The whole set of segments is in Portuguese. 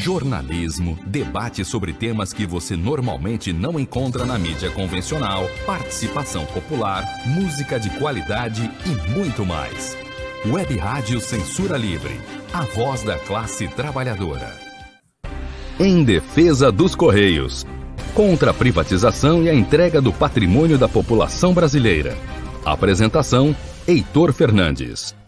Jornalismo, debate sobre temas que você normalmente não encontra na mídia convencional, participação popular, música de qualidade e muito mais. Web Rádio Censura Livre, a voz da classe trabalhadora. Em defesa dos Correios. Contra a privatização e a entrega do patrimônio da população brasileira. Apresentação: Heitor Fernandes.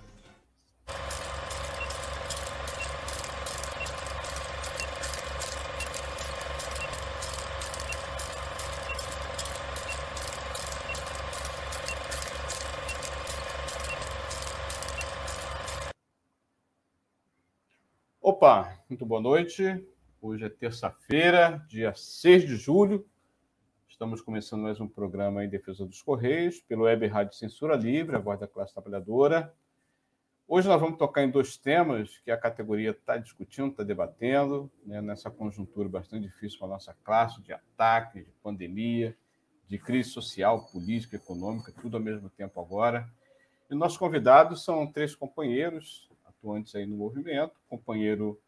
Muito boa noite. Hoje é terça-feira, dia 6 de julho. Estamos começando mais um programa em defesa dos Correios, pelo Web Rádio Censura Livre, a voz da classe trabalhadora. Hoje nós vamos tocar em dois temas que a categoria está discutindo, está debatendo, né, nessa conjuntura bastante difícil para a nossa classe, de ataque, de pandemia, de crise social, política, econômica, tudo ao mesmo tempo agora. E nossos convidados são três companheiros, atuantes aí no movimento, companheiro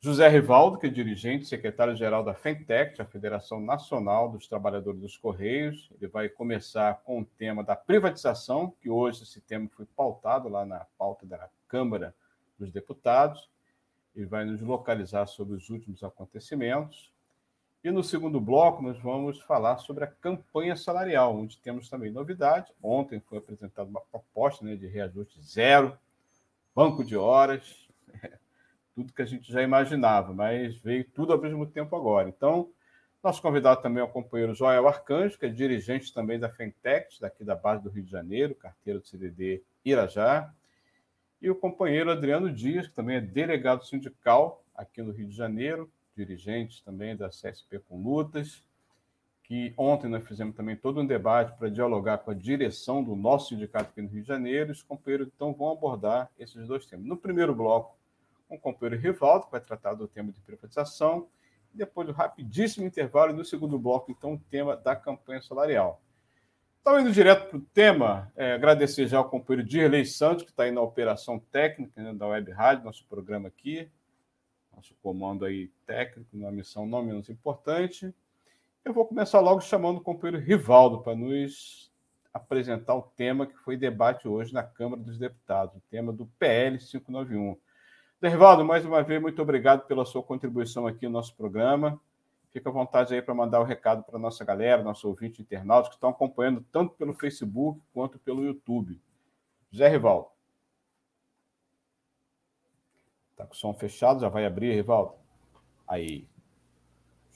José Rivaldo, que é dirigente, secretário-geral da FENTEC, a Federação Nacional dos Trabalhadores dos Correios. Ele vai começar com o tema da privatização, que hoje esse tema foi pautado lá na pauta da Câmara dos Deputados. Ele vai nos localizar sobre os últimos acontecimentos. E no segundo bloco, nós vamos falar sobre a campanha salarial, onde temos também novidade. Ontem foi apresentada uma proposta né, de reajuste zero banco de horas, tudo que a gente já imaginava, mas veio tudo ao mesmo tempo agora. Então, nosso convidado também é o companheiro Joel Arcanjo, que é dirigente também da Fentex, daqui da base do Rio de Janeiro, carteira do CDD Irajá, e o companheiro Adriano Dias, que também é delegado sindical aqui no Rio de Janeiro, dirigente também da CSP com Lutas, que ontem nós fizemos também todo um debate para dialogar com a direção do nosso sindicato aqui no Rio de Janeiro. Os companheiros então vão abordar esses dois temas. No primeiro bloco, um companheiro Rivaldo, que vai tratar do tema de privatização, e depois do rapidíssimo intervalo, e no segundo bloco, então, o tema da campanha salarial. Então, indo direto para o tema, é, agradecer já ao companheiro Dirley Santos, que está aí na operação técnica né, da Web Rádio, nosso programa aqui, nosso comando aí técnico, numa missão não menos importante. Eu vou começar logo chamando o companheiro Rivaldo para nos apresentar o tema que foi debate hoje na Câmara dos Deputados, o tema do PL 591. Rivaldo, mais uma vez, muito obrigado pela sua contribuição aqui no nosso programa. Fica à vontade aí para mandar o um recado para a nossa galera, nosso ouvinte internauta, que estão acompanhando tanto pelo Facebook quanto pelo YouTube. José Rivaldo. Está com o som fechado, já vai abrir, Rivaldo? Aí.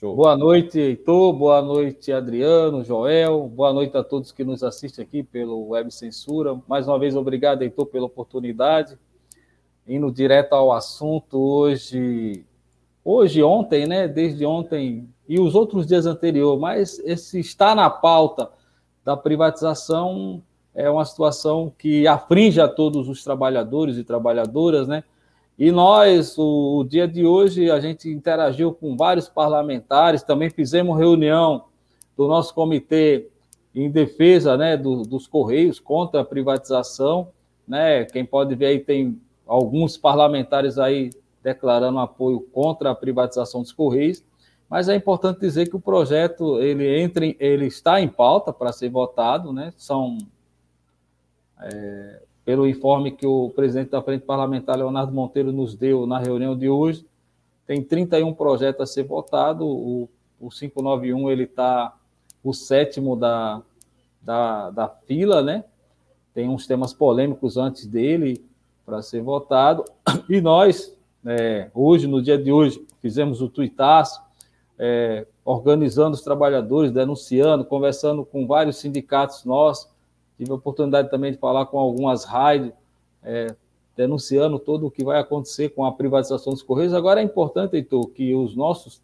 Show. Boa noite, Heitor. Boa noite, Adriano, Joel. Boa noite a todos que nos assistem aqui pelo Web Censura. Mais uma vez, obrigado, Heitor, pela oportunidade. Indo direto ao assunto, hoje, hoje, ontem, né? Desde ontem e os outros dias anteriores, mas esse está na pauta da privatização é uma situação que aflige a todos os trabalhadores e trabalhadoras, né? E nós, o, o, dia de hoje, a gente interagiu com vários parlamentares, também fizemos reunião do nosso comitê em defesa né, do, dos Correios contra a privatização. Né? Quem pode ver aí tem alguns parlamentares aí declarando apoio contra a privatização dos Correios, mas é importante dizer que o projeto ele entra, ele está em pauta para ser votado, né? São é, pelo informe que o presidente da Frente Parlamentar, Leonardo Monteiro, nos deu na reunião de hoje, tem 31 projetos a ser votado, o, o 591 ele está o sétimo da, da, da fila, né? Tem uns temas polêmicos antes dele para ser votado. E nós, é, hoje, no dia de hoje, fizemos o tuitaço, é, organizando os trabalhadores, denunciando, conversando com vários sindicatos nossos, Tive a oportunidade também de falar com algumas rádios, é, denunciando todo o que vai acontecer com a privatização dos Correios. Agora é importante, Heitor, que os nossos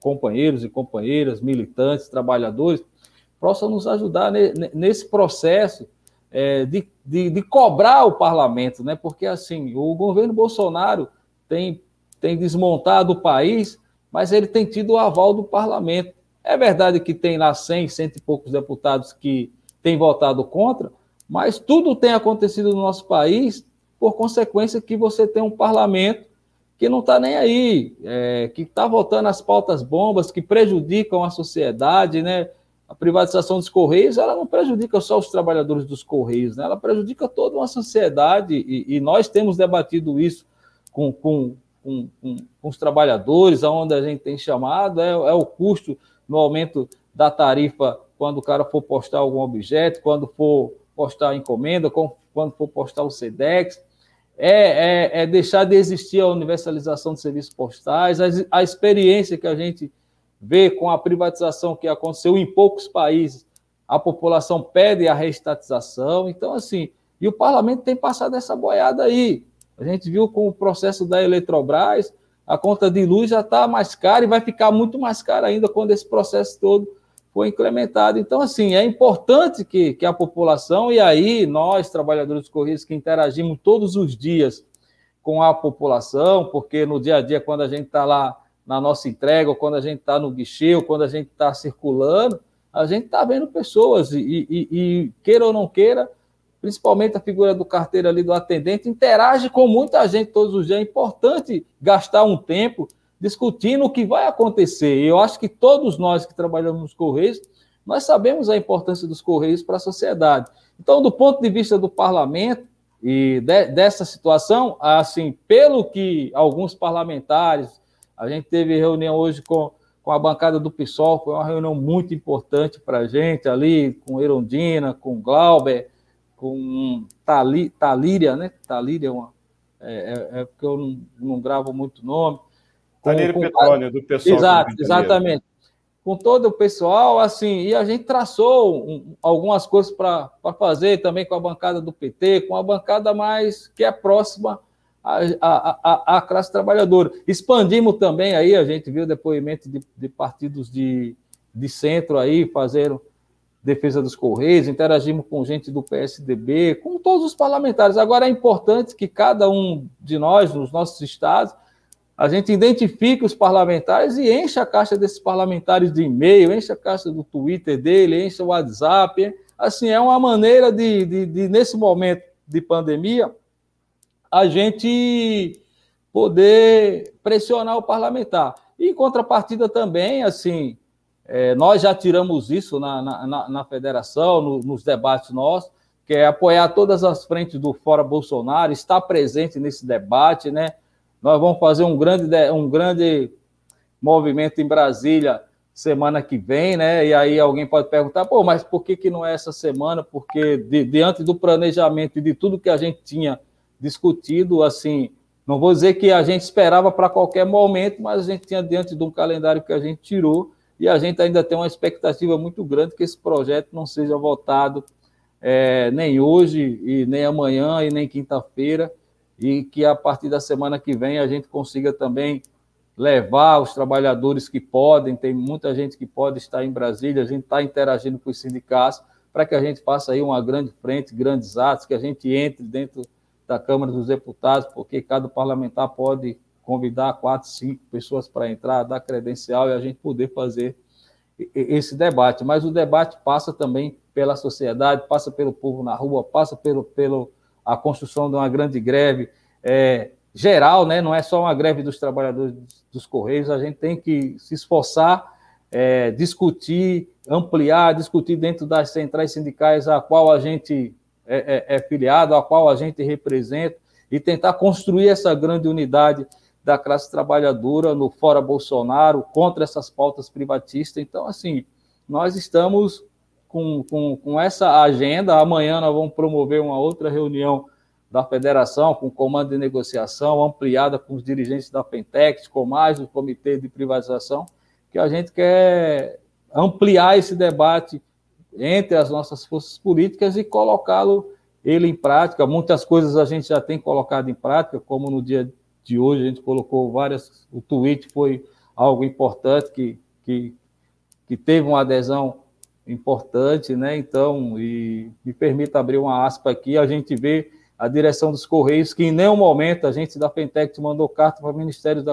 companheiros e companheiras, militantes, trabalhadores, possam nos ajudar nesse processo é, de, de, de, cobrar o parlamento, né? porque assim, o governo Bolsonaro tem, tem desmontado o país, mas ele tem tido o aval do parlamento. É verdade que tem lá 100, cento e poucos deputados que tem votado contra, mas tudo tem acontecido no nosso país por consequência que você tem um parlamento que não está nem aí, é, que está votando as pautas bombas que prejudicam a sociedade, né? A privatização dos Correios, ela não prejudica só os trabalhadores dos Correios, né? ela prejudica toda uma sociedade, e, e nós temos debatido isso com, com, com, com, os trabalhadores, aonde a gente tem chamado, é, é o custo no aumento da tarifa quando o cara for postar algum objeto, quando for postar encomenda, quando for postar o SEDEX, é, é, é, deixar de existir a universalização de serviços postais, a, a, experiência que a gente vê com a privatização que aconteceu em poucos países, a população pede a reestatização, então assim, e o parlamento tem passado essa boiada aí. A gente viu com o processo da Eletrobras, a conta de luz já está mais cara e vai ficar muito mais cara ainda quando esse processo todo for implementado. Então, assim, é importante que, que a população, e aí nós, trabalhadores dos Correios, que interagimos todos os dias com a população, porque no dia a dia, quando a gente está lá na nossa entrega, ou quando a gente está no guichê, ou quando a gente está circulando, a gente está vendo pessoas, e, e, e, queira ou não queira, principalmente a figura do carteiro ali, do atendente, interage com muita gente todos os dias. É importante gastar um tempo discutindo o que vai acontecer. E eu acho que todos nós que trabalhamos nos Correios, nós sabemos a importância dos Correios para a sociedade. Então, do ponto de vista do parlamento e de, dessa situação, assim, pelo que alguns parlamentares, a gente teve reunião hoje com, com a bancada do PSOL, foi uma reunião muito importante para a gente ali, com Erondina, com Glauber, com Tali, Talíria, né? Talíria é, uma, é, é, é porque eu não, não gravo muito nome. Talíria Petróleo, do pessoal. Exato, exatamente. Com todo o pessoal, assim, e a gente traçou um, algumas coisas para fazer também com a bancada do PT, com a bancada mais que é próxima à, à, à classe trabalhadora. Expandimos também aí, a gente viu depoimento de, de partidos de, de centro aí, fazendo Defesa dos Correios, interagimos com gente do PSDB, com todos os parlamentares. Agora é importante que cada um de nós, nos nossos estados, a gente identifique os parlamentares e enche a caixa desses parlamentares de e-mail, enche a caixa do Twitter dele, enche o WhatsApp. Assim, é uma maneira de, de, de nesse momento de pandemia, a gente poder pressionar o parlamentar. E, em contrapartida também, assim, é, nós já tiramos isso na, na, na federação, no, nos debates nossos, que é apoiar todas as frentes do Fora Bolsonaro, estar presente nesse debate, né? Nós vamos fazer um grande, um grande movimento em Brasília semana que vem, né? E aí alguém pode perguntar, pô, mas por que, que não é essa semana? Porque de, diante do planejamento e de tudo que a gente tinha discutido, assim, não vou dizer que a gente esperava para qualquer momento, mas a gente tinha diante de um calendário que a gente tirou e a gente ainda tem uma expectativa muito grande que esse projeto não seja votado é, nem hoje, e nem amanhã, e nem quinta-feira, e que a partir da semana que vem a gente consiga também levar os trabalhadores que podem, tem muita gente que pode estar em Brasília, a gente está interagindo com os sindicatos, para que a gente faça aí uma grande frente, grandes atos, que a gente entre dentro da Câmara dos Deputados, porque cada parlamentar pode convidar quatro, cinco pessoas para entrar, dar credencial e a gente poder fazer esse debate. Mas o debate passa também pela sociedade, passa pelo povo na rua, passa pelo, pelo a construção de uma grande greve é, geral, né? não é só uma greve dos trabalhadores dos Correios, a gente tem que se esforçar, é, discutir, ampliar, discutir dentro das centrais sindicais a qual a gente é, é, é filiado, a qual a gente representa, e tentar construir essa grande unidade da classe trabalhadora no fora Bolsonaro, contra essas pautas privatistas. Então, assim, nós estamos com, com, com essa agenda. Amanhã nós vamos promover uma outra reunião da federação, com comando de negociação, ampliada com os dirigentes da Pentex, com mais o comitê de privatização, que a gente quer ampliar esse debate entre as nossas forças políticas e colocá-lo ele em prática. Muitas coisas a gente já tem colocado em prática, como no dia de hoje, a gente colocou várias. O tweet foi algo importante que, que, que teve uma adesão importante, né? Então, e me permita abrir uma aspa aqui, a gente vê a direção dos Correios, que em nenhum momento a gente da Pentec mandou carta para o Ministério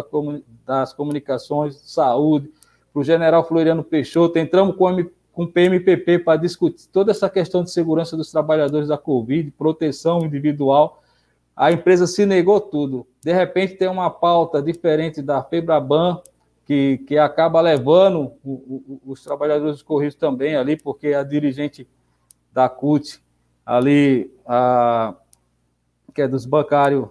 das Comunicações, Saúde, para o general Floriano Peixoto, entramos com, com o PMPP para discutir toda essa questão de segurança dos trabalhadores da Covid, proteção individual, a empresa se negou tudo. De repente tem uma pauta diferente da Febraban, que, que acaba levando o, o, os trabalhadores dos Correios também ali, porque a dirigente da CUT, ali, a, que é dos bancários,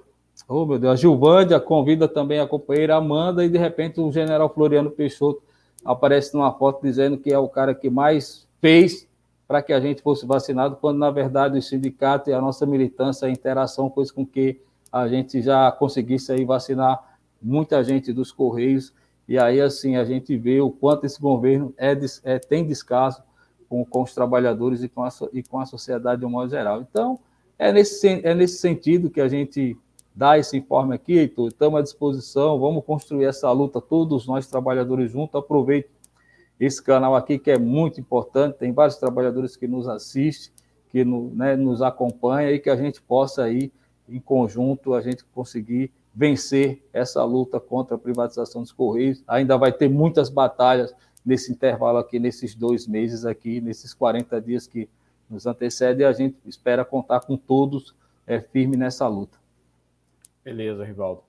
oh meu Deus, a Gilvândia convida também a companheira Amanda, e de repente o general Floriano Peixoto aparece numa foto dizendo que é o cara que mais fez para que a gente fosse vacinado, quando na verdade o sindicato e a nossa militância, a interação fez com que a gente já conseguisse aí vacinar muita gente dos Correios, e aí assim a gente vê o quanto esse governo é, é tem descaso com, com os trabalhadores e com, a, e com a sociedade de um modo geral. Então, é nesse, é nesse sentido que a gente dá esse informe aqui, Heitor, estamos à disposição, vamos construir essa luta, todos nós trabalhadores juntos, aproveite esse canal aqui que é muito importante, tem vários trabalhadores que nos assistem, que no, né, nos acompanham e que a gente possa aí, em conjunto, a gente conseguir vencer essa luta contra a privatização dos Correios. Ainda vai ter muitas batalhas nesse intervalo aqui, nesses dois meses aqui, nesses 40 dias que nos antecedem, e a gente espera contar com todos é, firme nessa luta. Beleza, Rivaldo.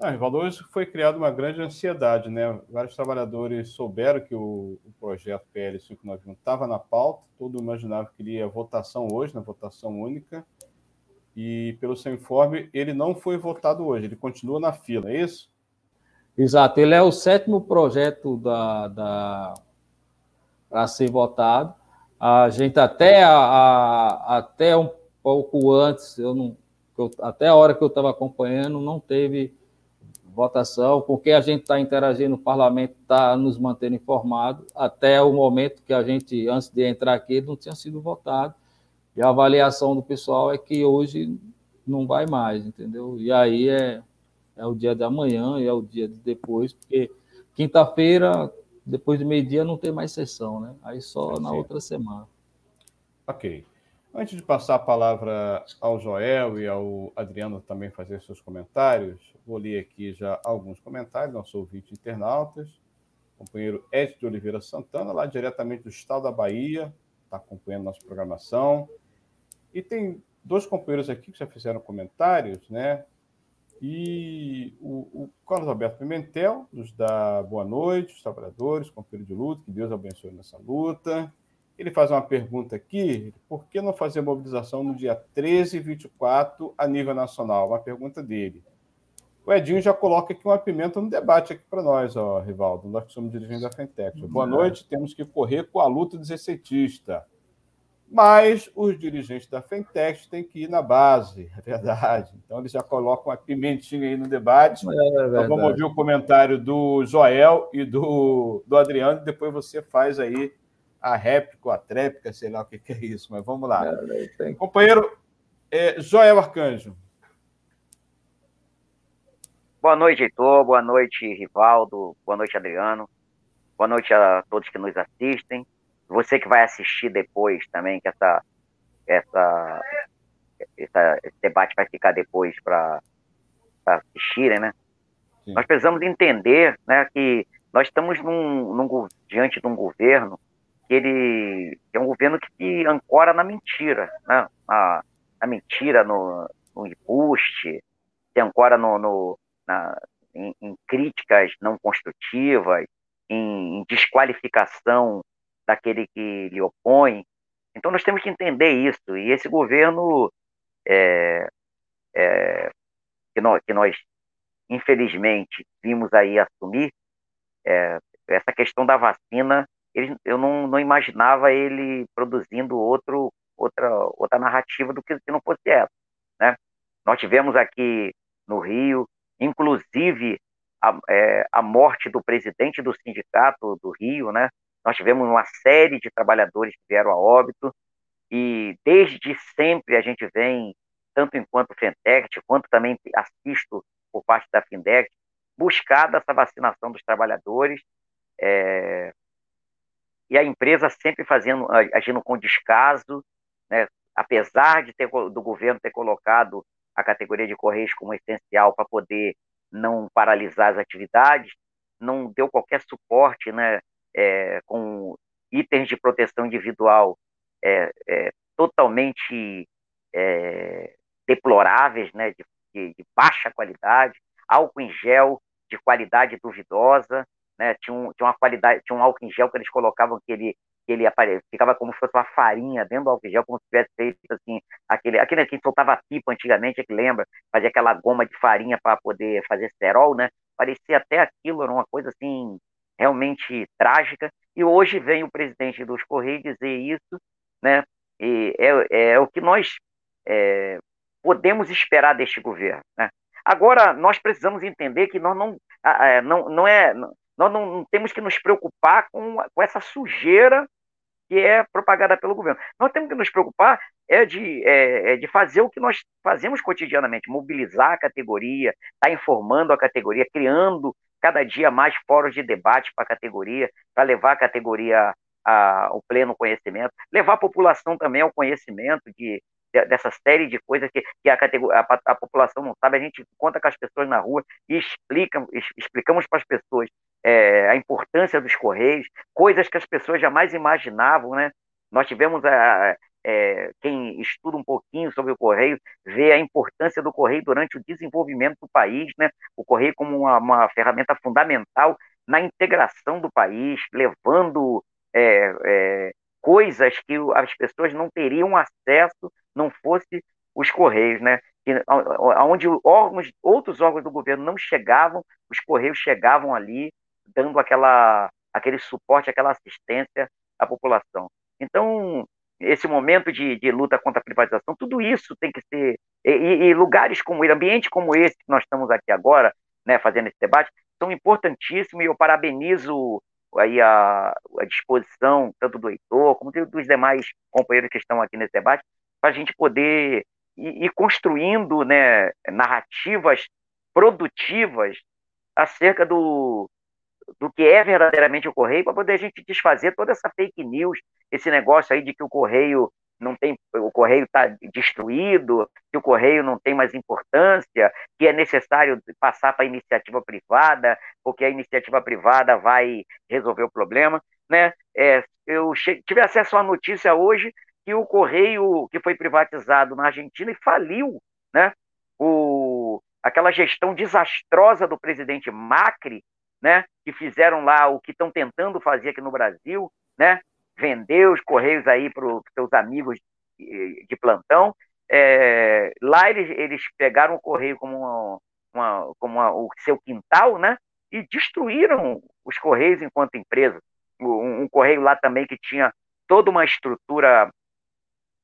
Ah, Rivaldo, hoje foi criada uma grande ansiedade, né? Vários trabalhadores souberam que o, o projeto PL 591 estava na pauta, todo imaginava que iria votação hoje, na votação única, e pelo seu informe, ele não foi votado hoje, ele continua na fila, é isso? Exato, ele é o sétimo projeto da, da para ser votado. A gente até, a, a, até um pouco antes, eu não, eu, até a hora que eu estava acompanhando, não teve votação, porque a gente está interagindo, o parlamento está nos mantendo informado, até o momento que a gente, antes de entrar aqui, não tinha sido votado. E a avaliação do pessoal é que hoje não vai mais, entendeu? E aí é, é o dia de amanhã e é o dia de depois, porque quinta-feira, depois de meio-dia, não tem mais sessão, né? Aí só na outra semana. Ok. Antes de passar a palavra ao Joel e ao Adriano também fazer seus comentários, vou ler aqui já alguns comentários, nosso ouvinte internautas. Companheiro Ed de Oliveira Santana, lá diretamente do estado da Bahia, está acompanhando nossa programação. E tem dois companheiros aqui que já fizeram comentários, né? E o, o, Carlos Alberto Pimentel nos dá boa noite, os trabalhadores, companheiro de luta, que Deus abençoe nessa luta. Ele faz uma pergunta aqui: por que não fazer mobilização no dia 13 e 24 a nível nacional? Uma pergunta dele. O Edinho já coloca aqui uma pimenta no debate aqui para nós, ó, Rivaldo, nós que somos dirigentes da Fentec. Boa noite, temos que correr com a luta dos receitistas. Mas os dirigentes da Fentech têm que ir na base, é verdade. Então eles já colocam uma pimentinha aí no debate. É então vamos ouvir o comentário do Joel e do, do Adriano, e depois você faz aí a réplica, a tréplica, sei lá o que, que é isso, mas vamos lá. É, Companheiro é, Joel Arcanjo. Boa noite, Heitor. Boa noite, Rivaldo. Boa noite, Adriano. Boa noite a todos que nos assistem você que vai assistir depois também, que essa, essa, essa esse debate vai ficar depois para assistirem, né? Sim. Nós precisamos entender né, que nós estamos num, num, diante de um governo ele é um governo que se ancora na mentira, né? na, na mentira, no, no embuste, se ancora no, no na, em, em, críticas não construtivas, em, em desqualificação daquele que lhe opõe. Então nós temos que entender isso. E esse governo é, é, que, nós, que nós, infelizmente, vimos aí assumir, é, essa questão da vacina, ele, eu não, não imaginava ele produzindo outro, outra, outra narrativa do que se não fosse essa. Né? Nós tivemos aqui no Rio, inclusive, a, é, a morte do presidente do sindicato do Rio, né? Nós tivemos uma série de trabalhadores que vieram a óbito e desde sempre a gente vem, tanto enquanto Fentect, quanto também assisto por parte da Findec, buscar essa vacinação dos trabalhadores é, e a empresa sempre fazendo, agindo com descaso, né, apesar de ter, do governo ter colocado a categoria de Correios como essencial para poder não paralisar as atividades, não deu qualquer suporte né, é, com itens de proteção individual é, é, totalmente é, deploráveis, né, de de, de baixa qualidade, álcool em gel de qualidade duvidosa, né? Tinha, um, tinha uma qualidade, tinha um álcool em gel que eles colocavam que ele que ele apare... ficava como se fosse uma farinha dentro do álcool em gel, como se tivesse feito assim, aquele, aquele que soltava pipa antigamente, é que lembra, fazia aquela goma de farinha para poder fazer cerol, né? Parecia até aquilo, era uma coisa assim, realmente trágica. E hoje vem o presidente dos Correios dizer isso, né? E é, é o que nós é, podemos esperar deste governo, né? Agora, nós precisamos entender que nós não, não, não é nós não temos que nos preocupar com, com essa sujeira que é propagada pelo governo. Nós temos que nos preocupar é de, é, é de fazer o que nós fazemos cotidianamente, mobilizar a categoria, estar tá informando a categoria, criando cada dia mais fóruns de debate para a categoria, para levar a categoria ao pleno conhecimento, levar a população também ao conhecimento de, dessa série de coisas que, que a, a, a, população não sabe, a gente conta com as pessoas na rua e explica, explicamos para as pessoas é, a importância dos Correios, coisas que as pessoas jamais imaginavam, né? Nós tivemos a, é, quem estuda um pouquinho sobre o Correio vê a importância do Correio durante o desenvolvimento do país, né? O Correio como uma, uma ferramenta fundamental na integração do país, levando é, é, coisas que as pessoas não teriam acesso não fosse os Correios, né? Onde órgãos, outros órgãos do governo não chegavam, os Correios chegavam ali dando aquela, aquele suporte, aquela assistência à população. Então, esse momento de, de luta contra a privatização, tudo isso tem que ser. E, e lugares como esse, ambiente como esse que nós estamos aqui agora, né, fazendo esse debate, são importantíssimos e eu parabenizo aí a, a disposição, tanto do Heitor, como dos demais companheiros que estão aqui nesse debate, para a gente poder ir, ir construindo né, narrativas produtivas acerca do, do que é verdadeiramente o Correio, para poder a gente desfazer toda essa fake news, esse negócio aí de que o Correio não tem, o Correio está destruído, que o Correio não tem mais importância, que é necessário passar para a iniciativa privada, porque a iniciativa privada vai resolver o problema. Né? É, eu tive acesso à notícia hoje que o Correio, que foi privatizado na Argentina e faliu, né? O, aquela gestão desastrosa do presidente Macri, né, que fizeram lá o que estão tentando fazer aqui no Brasil, né, vender os correios aí para os seus amigos de, de plantão. É, lá eles, eles pegaram o correio como, uma, uma, como uma, o seu quintal, né, e destruíram os correios enquanto empresa. Um, um correio lá também que tinha toda uma estrutura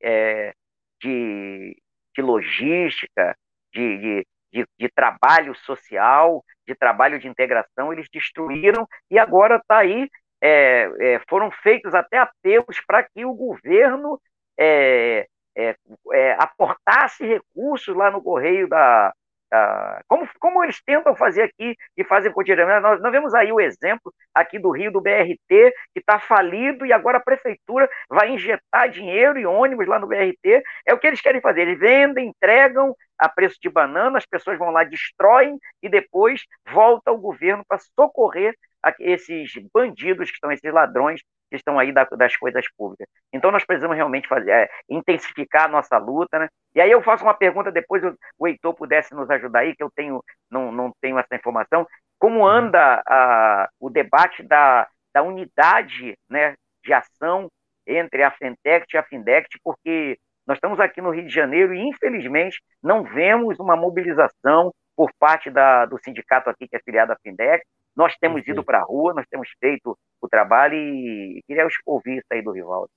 é, de, de logística, de, de, de, de, trabalho social, de trabalho de integração, eles destruíram e agora está aí. É, é, foram feitos até apelos para que o governo é, é, é, aportasse recursos lá no correio da, Uh, como, como eles tentam fazer aqui e fazem cotidianamente. Nós, nós vemos aí o exemplo aqui do Rio do BRT, que está falido e agora a prefeitura vai injetar dinheiro e ônibus lá no BRT. É o que eles querem fazer. Eles vendem, entregam a preço de banana, as pessoas vão lá, destroem e depois volta o governo para socorrer esses bandidos que estão, esses ladrões que estão aí das coisas públicas. Então nós precisamos realmente fazer, é, intensificar a nossa luta, né? E aí eu faço uma pergunta, depois o Heitor pudesse nos ajudar aí, que eu tenho, não, não tenho essa informação. Como uhum. anda a, o debate da, da unidade né, de ação entre a Fentect e a Findect, porque nós estamos aqui no Rio de Janeiro e, infelizmente, não vemos uma mobilização por parte da, do sindicato aqui que é filiado à Findect, nós temos ido para a rua, nós temos feito o trabalho e queria ouvir isso aí do Rivaldo.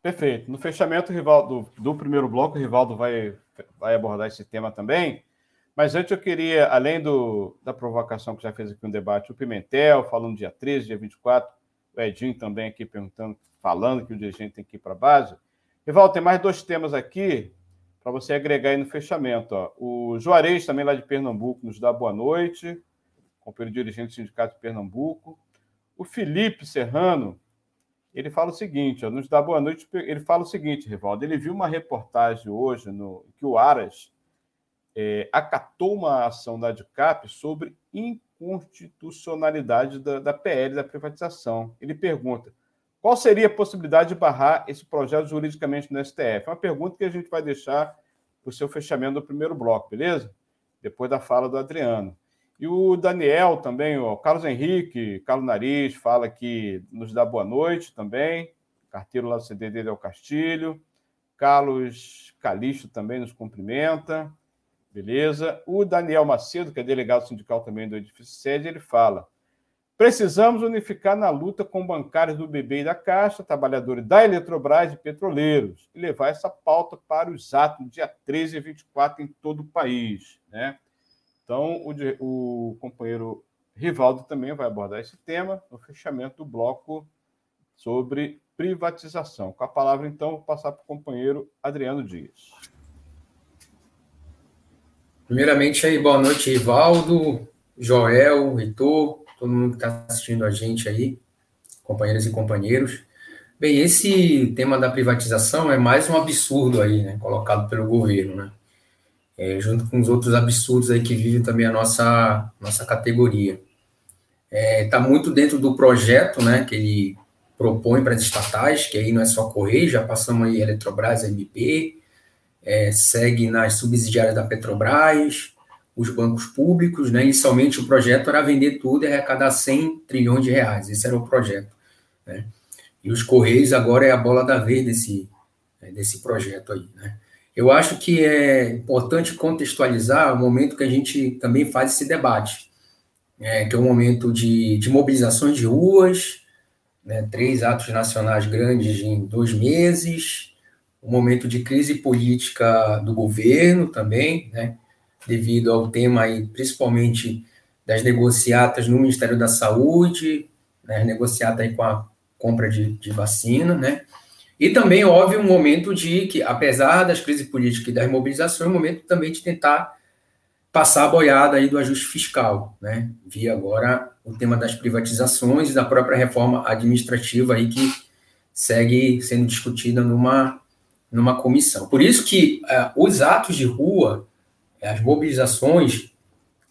Perfeito. No fechamento Rivaldo, do, primeiro bloco, o Rivaldo vai, vai abordar esse tema também. Mas antes eu queria, além do, da provocação que já fez aqui um debate, o Pimentel, falando dia 13, dia 24, o Edinho também aqui perguntando, falando que o dirigente tem que ir para a base. Rivaldo, tem mais dois temas aqui para você agregar aí no fechamento. Ó. O Juarez, também lá de Pernambuco, nos dá boa noite companheiro dirigente do Sindicato de Pernambuco. O Felipe Serrano, ele fala o seguinte, ó, nos dá boa noite, ele fala o seguinte, Rivaldo, ele viu uma reportagem hoje no que o Aras é, acatou uma ação da ADCAP sobre inconstitucionalidade da, da PL da privatização. Ele pergunta, qual seria a possibilidade de barrar esse projeto juridicamente no STF? É uma pergunta que a gente vai deixar para o seu fechamento do primeiro bloco, beleza? depois da fala do Adriano. E o Daniel também, o Carlos Henrique, Carlos Nariz, fala que nos dá boa noite também. Carteiro lá do CDD Del Castilho. Carlos Calixto também nos cumprimenta. Beleza. O Daniel Macedo, que é delegado sindical também do edifício sede, ele fala: precisamos unificar na luta com bancários do BB e da Caixa, trabalhadores da Eletrobras e petroleiros, e levar essa pauta para os atos dia 13 e 24 em todo o país. Né? Então, o, o companheiro Rivaldo também vai abordar esse tema no fechamento do bloco sobre privatização. Com a palavra, então, vou passar para o companheiro Adriano Dias. Primeiramente, aí, boa noite, Rivaldo, Joel, Heitor, todo mundo que está assistindo a gente aí, companheiras e companheiros. Bem, esse tema da privatização é mais um absurdo aí, né, colocado pelo governo, né, é, junto com os outros absurdos aí que vivem também a nossa, nossa categoria. Está é, tá muito dentro do projeto, né, que ele propõe para as estatais, que aí não é só Correio, já passamos aí Eletrobras, MP, é, segue nas subsidiárias da Petrobras, os bancos públicos, né? Inicialmente o projeto era vender tudo e arrecadar 100 trilhões de reais, esse era o projeto, né? E os Correios agora é a bola da vez desse, desse projeto aí, né? Eu acho que é importante contextualizar o momento que a gente também faz esse debate, né? que é um momento de, de mobilizações de ruas, né? três atos nacionais grandes em dois meses, um momento de crise política do governo também, né, devido ao tema aí, principalmente das negociatas no Ministério da Saúde, né, negociata aí com a compra de, de vacina, né, e também, óbvio, um momento de que, apesar das crises políticas e das mobilizações, um momento também de tentar passar a boiada aí do ajuste fiscal, né, via agora o tema das privatizações e da própria reforma administrativa aí que segue sendo discutida numa numa comissão. Por isso que uh, os atos de rua, as mobilizações,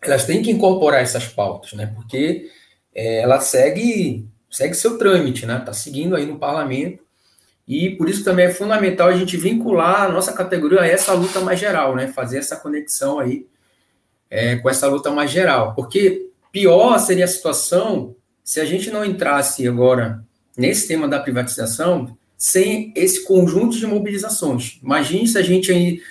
elas têm que incorporar essas pautas, né? Porque é, ela segue segue seu trâmite, né? Está seguindo aí no parlamento e por isso também é fundamental a gente vincular a nossa categoria a essa luta mais geral, né? Fazer essa conexão aí é, com essa luta mais geral, porque pior seria a situação se a gente não entrasse agora nesse tema da privatização sem esse conjunto de mobilizações. Imagine se a gente aí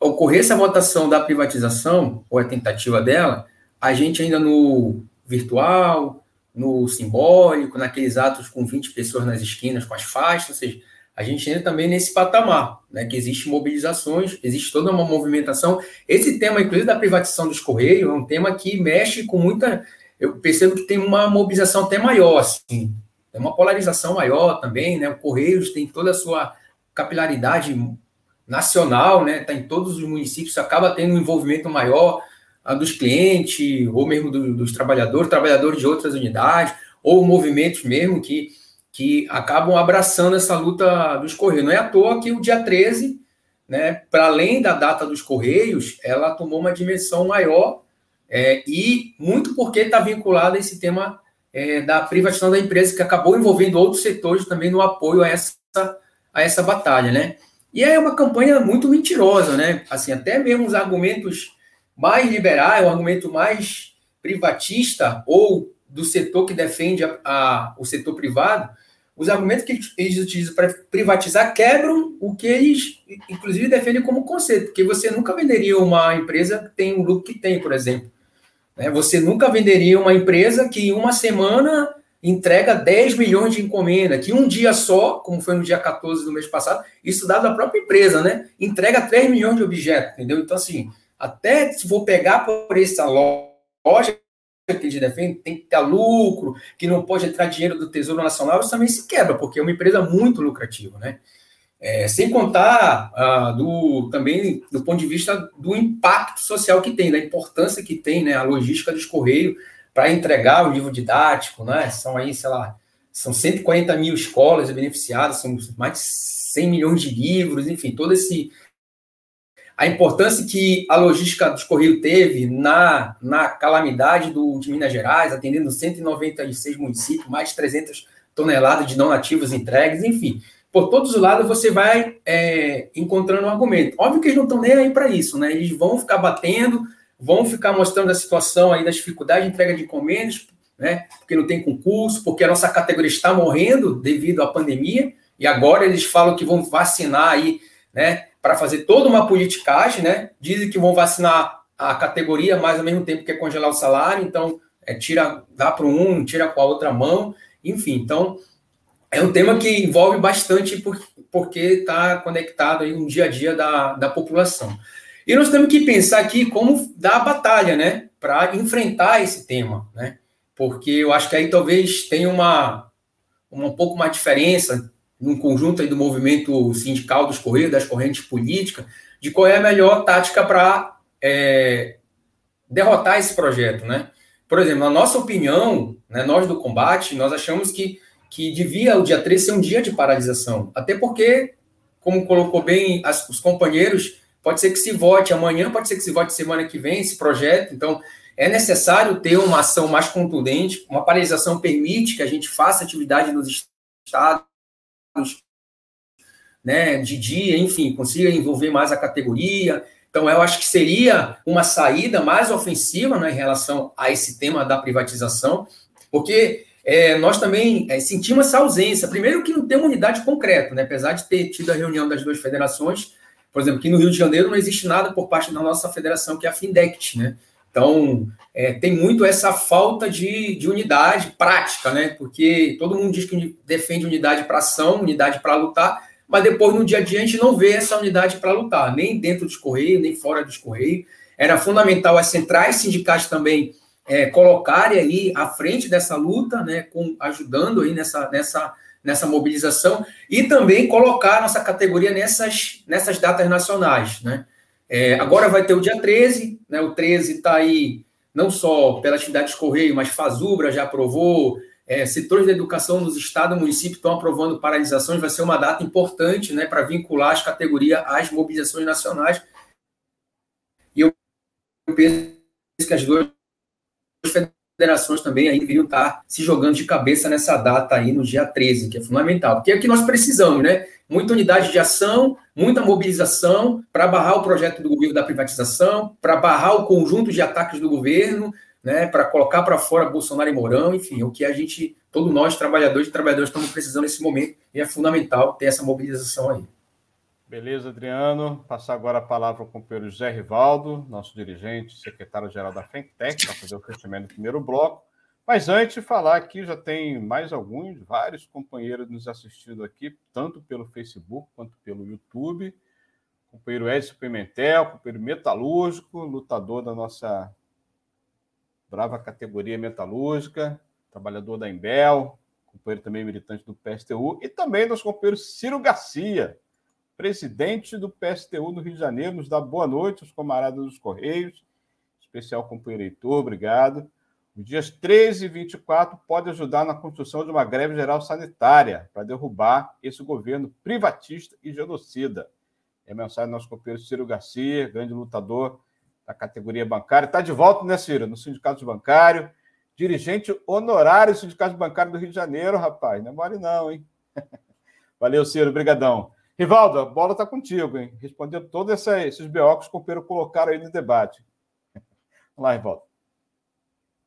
ocorresse a votação da privatização, ou a tentativa dela, a gente ainda no virtual, no simbólico, naqueles atos com 20 pessoas nas esquinas, com as faixas, ou seja, a gente ainda também nesse patamar, né, que existe mobilizações, existe toda uma movimentação. Esse tema, inclusive, da privatização dos Correios, é um tema que mexe com muita... Eu percebo que tem uma mobilização até maior, assim, tem uma polarização maior também, né? O Correios tem toda a sua capilaridade nacional, né? Está em todos os municípios, acaba tendo um envolvimento maior dos clientes, ou mesmo do, dos trabalhadores, trabalhadores de outras unidades, ou movimentos mesmo que, que acabam abraçando essa luta dos Correios. Não é à toa que o dia 13, né, para além da data dos Correios, ela tomou uma dimensão maior, é, e muito porque está vinculada a esse tema é, da privatização da empresa, que acabou envolvendo outros setores também no apoio a essa, a essa batalha, né? E é uma campanha muito mentirosa, né? Assim, até mesmo os argumentos mais liberais, o argumento mais privatista ou do setor que defende a, a, o setor privado, os argumentos que eles utilizam para privatizar quebram o que eles, inclusive, defendem como conceito, porque você nunca venderia uma empresa que tem o lucro que tem, por exemplo. Né? Você nunca venderia uma empresa que em uma semana entrega 10 milhões de encomenda, que um dia só, como foi no dia 14 do mês passado, isso dado da própria empresa, né? Entrega 3 milhões de objetos, entendeu? Então, assim, até se for pegar por essa loja que a gente defende, tem que ter lucro, que não pode entrar dinheiro do Tesouro Nacional, isso também se quebra, porque é uma empresa muito lucrativa, né? É, sem contar ah, do, também do ponto de vista do impacto social que tem, da importância que tem né, a logística dos Correios para entregar o livro didático, né? São aí, sei lá, são 140 mil escolas beneficiadas, são mais de 100 milhões de livros, enfim, todo esse. A importância que a logística dos Correios teve na, na calamidade do, de Minas Gerais, atendendo 196 municípios, mais de 300 toneladas de não nativos entregues, enfim por todos os lados você vai é, encontrando um argumento. Óbvio que eles não estão nem aí para isso, né? Eles vão ficar batendo, vão ficar mostrando a situação aí da dificuldade de entrega de encomendas, né? Porque não tem concurso, porque a nossa categoria está morrendo devido à pandemia, e agora eles falam que vão vacinar aí, né? Para fazer toda uma politicagem, né? Dizem que vão vacinar a categoria, mas ao mesmo tempo quer congelar o salário, então é, tira, dá para um, tira com a outra mão, enfim, então é um tema que envolve bastante por, porque está conectado aí no dia a dia da, da população. E nós temos que pensar aqui como dar a batalha, né, para enfrentar esse tema, né, porque eu acho que aí talvez tenha uma, uma um pouco mais diferença no conjunto aí do movimento sindical dos Correios, das correntes políticas, de qual é a melhor tática para é, derrotar esse projeto, né? Por exemplo, na nossa opinião, né, nós do combate, nós achamos que que devia o dia 13 ser um dia de paralisação. Até porque, como colocou bem as, os companheiros, pode ser que se vote amanhã, pode ser que se vote semana que vem esse projeto. Então, é necessário ter uma ação mais contundente. Uma paralisação permite que a gente faça atividade nos estados, né, de dia, enfim, consiga envolver mais a categoria. Então, eu acho que seria uma saída mais ofensiva né, em relação a esse tema da privatização, porque é, nós também é, sentimos essa ausência. Primeiro que não tem uma unidade concreta, né? apesar de ter tido a reunião das duas federações, por exemplo, aqui no Rio de Janeiro não existe nada por parte da nossa federação, que é a Findect, né? Então, é, tem muito essa falta de, de unidade prática, né? Porque todo mundo diz que defende unidade para ação, unidade para lutar, mas depois no dia a dia a gente não vê essa unidade para lutar, nem dentro dos Correios, nem fora dos Correios. Era fundamental as centrais sindicais também é, colocarem aí à frente dessa luta, né, com, ajudando aí nessa, nessa, nessa mobilização e também colocar nossa categoria nessas, nessas datas nacionais, né. É, agora vai ter o dia 13, né, o 13 está aí não só pela atividade de Correio, mas Fazubra já aprovou, é, setores da educação nos estados e municípios estão aprovando paralisações, vai ser uma data importante né, para vincular as categorias às mobilizações nacionais. E eu penso que as duas federações também aí deveriam estar se jogando de cabeça nessa data aí, no dia 13, que é fundamental, porque é o que nós precisamos, né? Muita unidade de ação, muita mobilização para barrar o projeto do governo da privatização, para barrar o conjunto de ataques do governo, né? Para colocar para fora Bolsonaro e Mourão, enfim, é o que a gente, todos nós, trabalhadores e trabalhadores, estamos precisando nesse momento, e é fundamental ter essa mobilização aí. Beleza, Adriano. Passar agora a palavra ao companheiro José Rivaldo, nosso dirigente, secretário-geral da Fentec, para fazer o fechamento do primeiro bloco. Mas antes, falar aqui, já tem mais alguns, vários companheiros nos assistindo aqui, tanto pelo Facebook quanto pelo YouTube. Companheiro Edson Pimentel, companheiro metalúrgico, lutador da nossa brava categoria metalúrgica, trabalhador da Embel, companheiro também militante do PSTU, e também nosso companheiro Ciro Garcia, presidente do PSTU no Rio de Janeiro, nos dá boa noite aos camaradas dos Correios, especial companheiro Heitor, obrigado. Os dias 13 e 24 pode ajudar na construção de uma greve geral sanitária para derrubar esse governo privatista e genocida. É a mensagem do nosso companheiro Ciro Garcia, grande lutador da categoria bancária. Está de volta, né, Ciro? No Sindicato Bancário. Dirigente honorário do Sindicato Bancário do Rio de Janeiro, rapaz. Não é mole não, hein? Valeu, Ciro. Obrigadão. Rivaldo, a bola está contigo, hein? Respondendo todos esses BO que os companheiros colocaram aí no debate. Vamos lá, Rivaldo.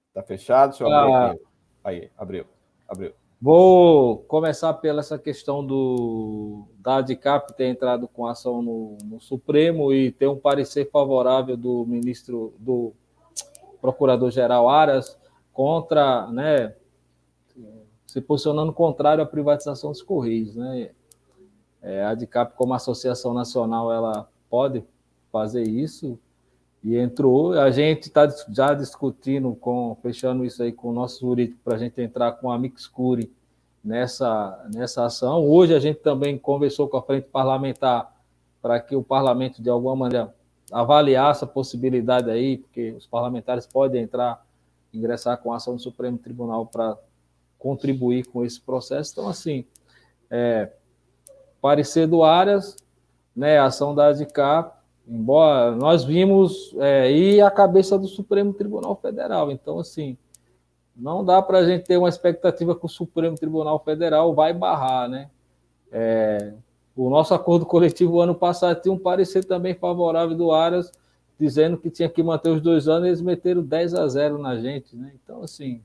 Está fechado? Deixa eu ah. Aí, abriu. Abriu. Vou começar pela essa questão do da ADCAP ter entrado com ação no, no, Supremo e ter um parecer favorável do ministro, do Procurador-Geral Aras contra, né, se posicionando contrário à privatização dos Correios, né? É, a ADCAP, como associação nacional, ela pode fazer isso e entrou. A gente está já discutindo, com, fechando isso aí com o nosso jurídico para a gente entrar com a Mixcure nessa, nessa ação. Hoje a gente também conversou com a frente parlamentar para que o parlamento, de alguma maneira, avaliasse a possibilidade aí, porque os parlamentares podem entrar, ingressar com a ação do Supremo Tribunal para contribuir com esse processo. Então, assim, é, parecer do Arias, né, a ação da ADICAP, embora nós vimos é, e a cabeça do Supremo Tribunal Federal. Então, assim, não dá para a gente ter uma expectativa que o Supremo Tribunal Federal vai barrar, né? É, o nosso acordo coletivo ano passado tinha um parecer também favorável do Aras, dizendo que tinha que manter os dois anos, e eles meteram 10 a 0 na gente, né? Então, assim,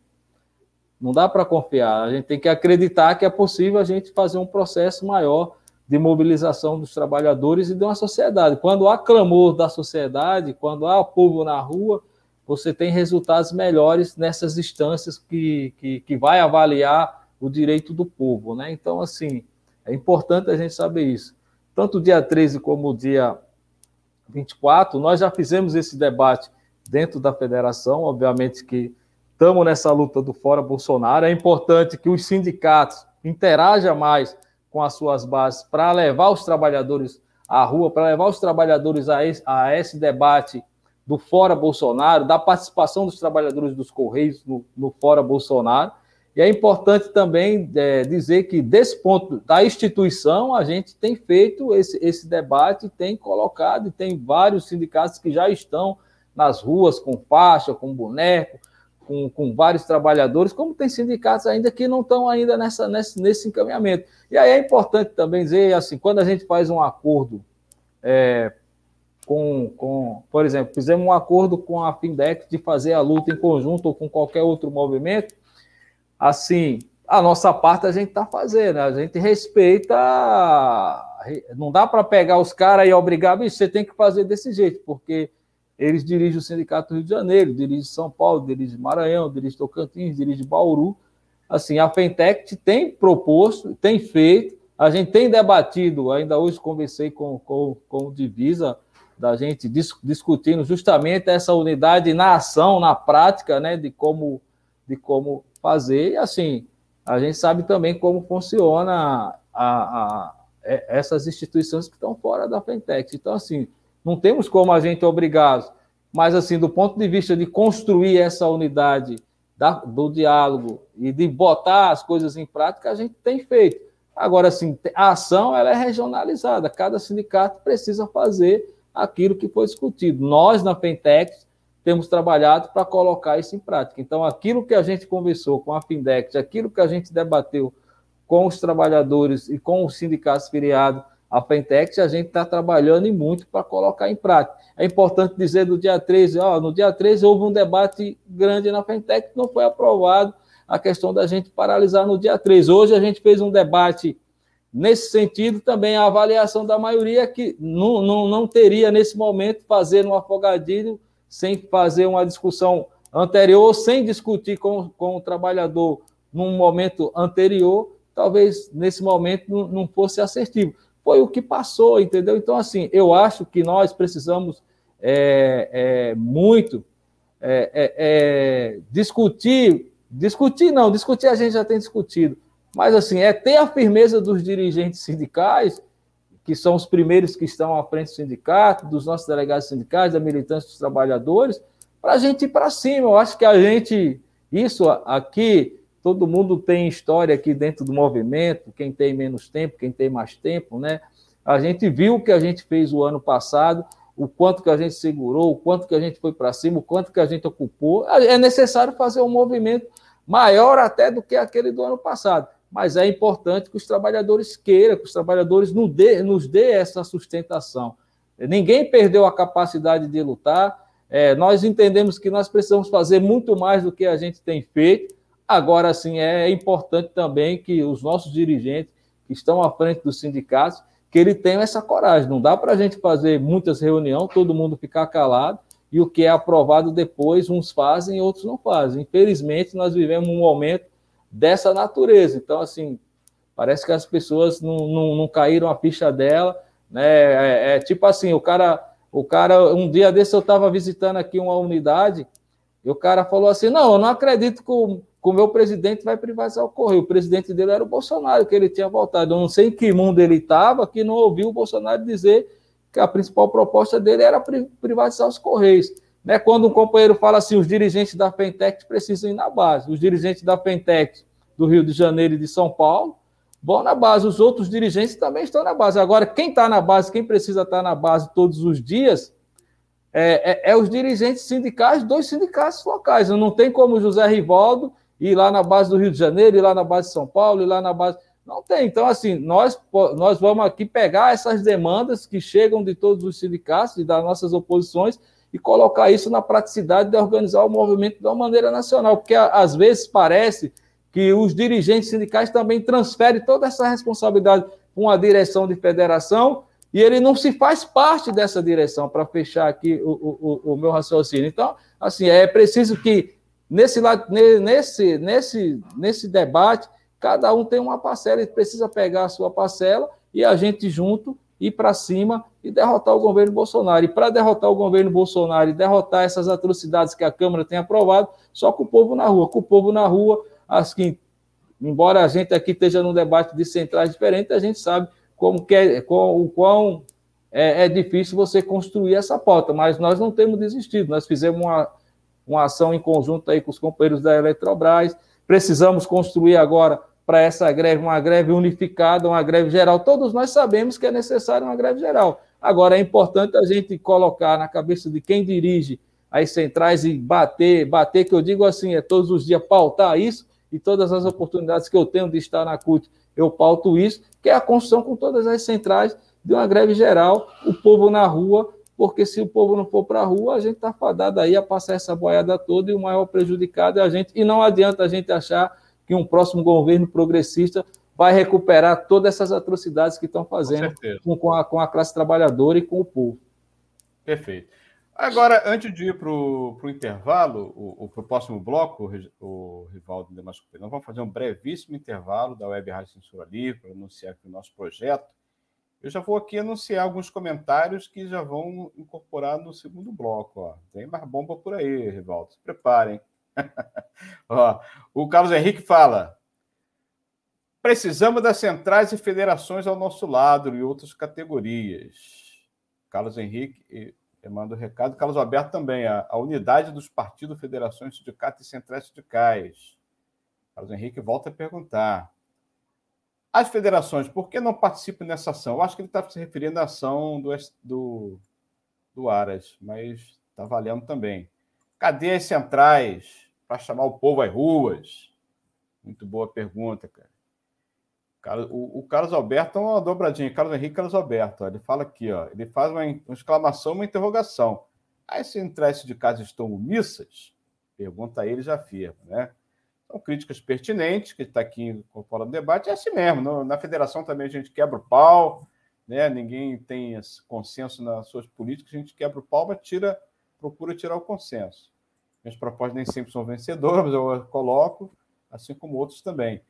não dá para confiar. A gente tem que acreditar que é possível a gente fazer um processo maior de mobilização dos trabalhadores e de uma sociedade. Quando há clamor da sociedade, quando há povo na rua, você tem resultados melhores nessas instâncias que, que, que vai avaliar o direito do povo. Né? Então, assim, é importante a gente saber isso. Tanto o dia 13 como o dia 24, nós já fizemos esse debate dentro da federação, obviamente que estamos nessa luta do fora Bolsonaro. É importante que os sindicatos interajam mais com as suas bases para levar os trabalhadores à rua, para levar os trabalhadores a esse, a esse, debate do fora Bolsonaro, da participação dos trabalhadores dos Correios no, no fora Bolsonaro. E é importante também é, dizer que, desse ponto da instituição, a gente tem feito esse, esse debate, tem colocado, e tem vários sindicatos que já estão nas ruas com faixa, com boneco, com, com vários trabalhadores, como tem sindicatos ainda que não estão ainda nessa, nesse, nesse encaminhamento. E aí é importante também dizer, assim, quando a gente faz um acordo é, com, com, por exemplo, fizemos um acordo com a Findex de fazer a luta em conjunto ou com qualquer outro movimento, assim, a nossa parte a gente está fazendo, a gente respeita, não dá para pegar os caras e obrigar, você tem que fazer desse jeito, porque eles dirigem o Sindicato do Rio de Janeiro, dirigem São Paulo, dirigem Maranhão, dirigem Tocantins, dirigem Bauru. Assim, a Fentec tem proposto, tem feito, a gente tem debatido, ainda hoje conversei com, com, com o Divisa, da gente dis, discutindo justamente essa unidade na ação, na prática, né, de como, de como fazer. E assim, a gente sabe também como funciona a, a, essas instituições que estão fora da Fentec. Então, assim, não temos como a gente obrigá-los, mas assim, do ponto de vista de construir essa unidade da, do diálogo e de botar as coisas em prática, a gente tem feito. Agora, assim, a ação ela é regionalizada, cada sindicato precisa fazer aquilo que foi discutido. Nós, na Pentex, temos trabalhado para colocar isso em prática. Então, aquilo que a gente conversou com a Findex, aquilo que a gente debateu com os trabalhadores e com os sindicatos filiados a Pentex, a gente está trabalhando e muito para colocar em prática. É importante dizer do dia 13, ó, no dia 13 houve um debate grande na Pentex, não foi aprovado a questão da gente paralisar no dia 13. Hoje a gente fez um debate nesse sentido, também a avaliação da maioria que não, não, não teria nesse momento fazer um afogadilho sem fazer uma discussão anterior, sem discutir com, com o trabalhador num momento anterior, talvez nesse momento não, não fosse assertivo foi o que passou, entendeu? Então, assim, eu acho que nós precisamos é, é, muito é, é, é, discutir, discutir não, discutir a gente já tem discutido, mas assim, é ter a firmeza dos dirigentes sindicais, que são os primeiros que estão à frente do sindicato, dos nossos delegados sindicais, da militância dos trabalhadores, para a gente ir para cima. Eu acho que a gente, isso aqui, todo mundo tem história aqui dentro do movimento, quem tem menos tempo, quem tem mais tempo, né? A gente viu o que a gente fez o ano passado, o quanto que a gente segurou, o quanto que a gente foi para cima, o quanto que a gente ocupou. É necessário fazer um movimento maior até do que aquele do ano passado. Mas é importante que os trabalhadores queiram, que os trabalhadores nos dê, nos dê essa sustentação. Ninguém perdeu a capacidade de lutar. É, nós entendemos que nós precisamos fazer muito mais do que a gente tem feito. Agora, sim, é importante também que os nossos dirigentes que estão à frente dos sindicatos, que ele tenham essa coragem. Não dá para a gente fazer muitas reuniões, todo mundo ficar calado, e o que é aprovado depois, uns fazem e outros não fazem. Infelizmente, nós vivemos um momento dessa natureza. Então, assim, parece que as pessoas não, não, não caíram a ficha dela. Né? É, é, tipo assim, o cara, o cara, um dia desse eu estava visitando aqui uma unidade, e o cara falou assim: não, eu não acredito que o o meu presidente vai privatizar o Correio. O presidente dele era o Bolsonaro, que ele tinha voltado. Eu não sei em que mundo ele estava, que não ouviu o Bolsonaro dizer que a principal proposta dele era privatizar os Correios. Né? Quando um companheiro fala assim, os dirigentes da Fentec precisam ir na base. Os dirigentes da Fentec do Rio de Janeiro e de São Paulo vão na base. Os outros dirigentes também estão na base. Agora, quem está na base, quem precisa estar tá na base todos os dias, é, é, é, os dirigentes sindicais dos sindicatos locais. Não tem como José Rivaldo ir lá na base do Rio de Janeiro, ir lá na base de São Paulo, ir lá na base. Não tem. Então, assim, nós, nós vamos aqui pegar essas demandas que chegam de todos os sindicatos e das nossas oposições e colocar isso na praticidade de organizar o movimento de uma maneira nacional, porque às vezes parece que os dirigentes sindicais também transferem toda essa responsabilidade para uma direção de federação e ele não se faz parte dessa direção, para fechar aqui o, o, o, meu raciocínio. Então, assim, é preciso que nesse, nesse, nesse, nesse debate, cada um tem uma parcela, ele precisa pegar a sua parcela e a gente junto ir para cima e derrotar o governo Bolsonaro. E para derrotar o governo Bolsonaro e derrotar essas atrocidades que a Câmara tem aprovado, só com o povo na rua. Com o povo na rua, assim, embora a gente aqui esteja num debate de centrais diferentes, a gente sabe como que é, com, o quão é, é, difícil você construir essa pauta, mas nós não temos desistido. Nós fizemos uma, uma ação em conjunto aí com os companheiros da Eletrobras, precisamos construir agora para essa greve, uma greve unificada, uma greve geral. Todos nós sabemos que é necessário uma greve geral. Agora, é importante a gente colocar na cabeça de quem dirige as centrais e bater, bater, que eu digo assim, é todos os dias pautar isso, e todas as oportunidades que eu tenho de estar na CUT, eu pauto isso, que é a construção com todas as centrais de uma greve geral, o povo na rua, porque se o povo não for para a rua, a gente está fadado aí a passar essa boiada toda e o maior prejudicado é a gente. E não adianta a gente achar que um próximo governo progressista vai recuperar todas essas atrocidades que estão fazendo com, com, a, com a classe trabalhadora e com o povo. Perfeito. Agora, antes de ir para o intervalo, para o próximo bloco, o Rivaldo Demasco nós vamos fazer um brevíssimo intervalo da Web Rádio Censura Livre para anunciar aqui o nosso projeto. Eu já vou aqui anunciar alguns comentários que já vão incorporar no segundo bloco. Ó. Tem mais bomba por aí, Rivaldo. Se preparem. Ó, o Carlos Henrique fala: precisamos das centrais e federações ao nosso lado e outras categorias. Carlos Henrique manda o recado. Carlos Alberto também, a, a unidade dos partidos, federações, sindicatos e centrais sindicais. Carlos Henrique volta a perguntar. As federações, por que não participam nessa ação? Eu acho que ele está se referindo à ação do, do, do Aras, mas está valendo também. Cadê as centrais? para chamar o povo às ruas? Muito boa pergunta, cara. O, o Carlos Alberto é uma dobradinha. Carlos Henrique Carlos Alberto. Ó, ele fala aqui, ó, ele faz uma, uma exclamação, uma interrogação. Aí, se entrar de casa estão omissas? Pergunta ele já afirma, né? São críticas pertinentes, que está aqui incorporando no debate. É assim mesmo. No, na federação também a gente quebra o pau, né? ninguém tem consenso nas suas políticas, a gente quebra o pau, mas tira, procura tirar o consenso. Minhas propostas nem sempre são vencedoras, mas eu coloco, assim como outros também.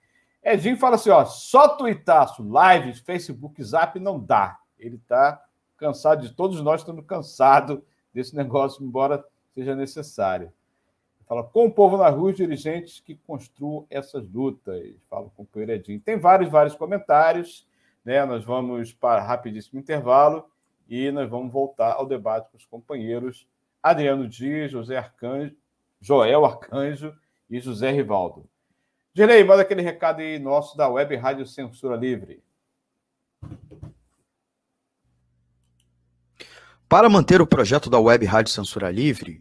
Edinho fala assim: ó, só tuitaço, lives, Facebook, zap não dá. Ele está cansado de todos nós estamos cansados desse negócio, embora seja necessário. Fala com o povo na rua, os dirigentes que construam essas lutas. Fala com o companheiro Edinho. Tem vários, vários comentários. Né? Nós vamos para rapidíssimo intervalo e nós vamos voltar ao debate com os companheiros Adriano Dias, José Arcanjo, Joel Arcanjo e José Rivaldo. Direi, manda aquele recado aí nosso da Web Rádio Censura Livre. Para manter o projeto da Web Rádio Censura Livre,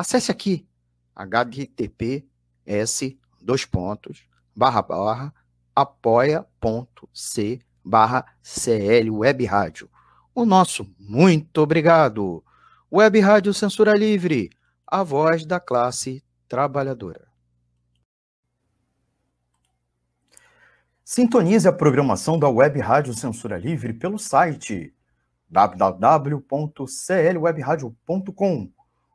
acesse aqui https dois pontos barra barra apoia.c barra CL Web Rádio. O nosso muito obrigado. Web Rádio Censura Livre, a voz da classe trabalhadora. Sintonize a programação da Web Rádio Censura Livre pelo site www.clwebradio.com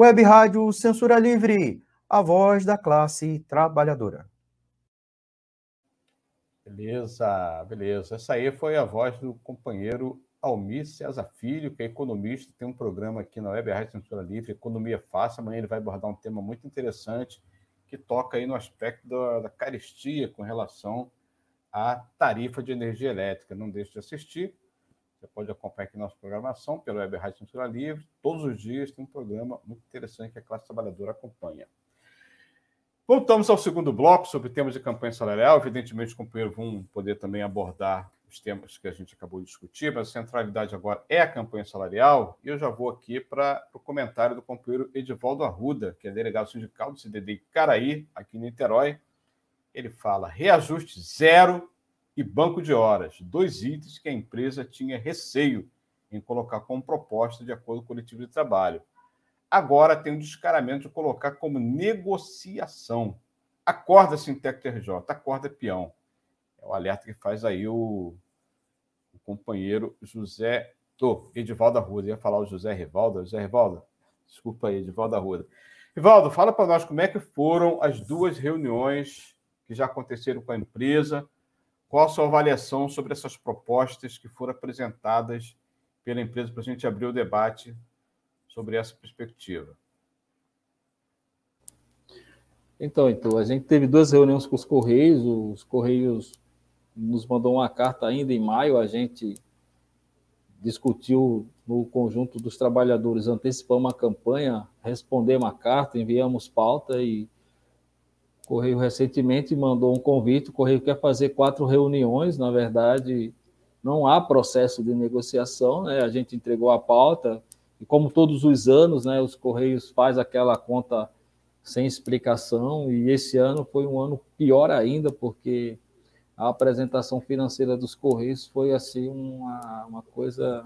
Web Rádio Censura Livre, a voz da classe trabalhadora. Beleza, beleza. Essa aí foi a voz do companheiro Almir César Filho, que é economista, tem um programa aqui na Web Rádio Censura Livre, Economia Fácil. Amanhã ele vai abordar um tema muito interessante que toca aí no aspecto da, da carestia com relação à tarifa de energia elétrica. Não deixe de assistir. Você pode acompanhar aqui nossa programação pelo Web Rádio Censura Livre. Todos os dias tem um programa muito interessante que a classe trabalhadora acompanha. Voltamos ao segundo bloco sobre temas de campanha salarial. Evidentemente, os companheiros vão poder também abordar os temas que a gente acabou de discutir, mas a centralidade agora é a campanha salarial. E eu já vou aqui para o comentário do companheiro Edivaldo Arruda, que é delegado sindical do CDD Caraí, aqui em Niterói. Ele fala reajuste zero e banco de horas, dois itens que a empresa tinha receio em colocar como proposta de acordo coletivo de trabalho. Agora tem o descaramento de colocar como negociação. Acorda, Sintec TRJ, acorda, peão. É o alerta que faz aí o, o companheiro José Tô, Edivaldo Arruda. Ia falar o José Rivaldo. José Rivaldo, desculpa aí, Edivaldo Arruda. Rivaldo, fala para nós como é que foram as duas reuniões que já aconteceram com a empresa. Qual a sua avaliação sobre essas propostas que foram apresentadas pela empresa? Para a gente abrir o debate sobre essa perspectiva. Então, então, a gente teve duas reuniões com os Correios, os Correios nos mandou uma carta ainda em maio, a gente discutiu no conjunto dos trabalhadores, antecipamos uma campanha, respondemos uma carta, enviamos pauta e Correio recentemente mandou um convite, o Correio quer fazer quatro reuniões, na verdade, não há processo de negociação, né? a gente entregou a pauta, e como todos os anos, né, os Correios faz aquela conta sem explicação, e esse ano foi um ano pior ainda, porque a apresentação financeira dos Correios foi assim uma, uma coisa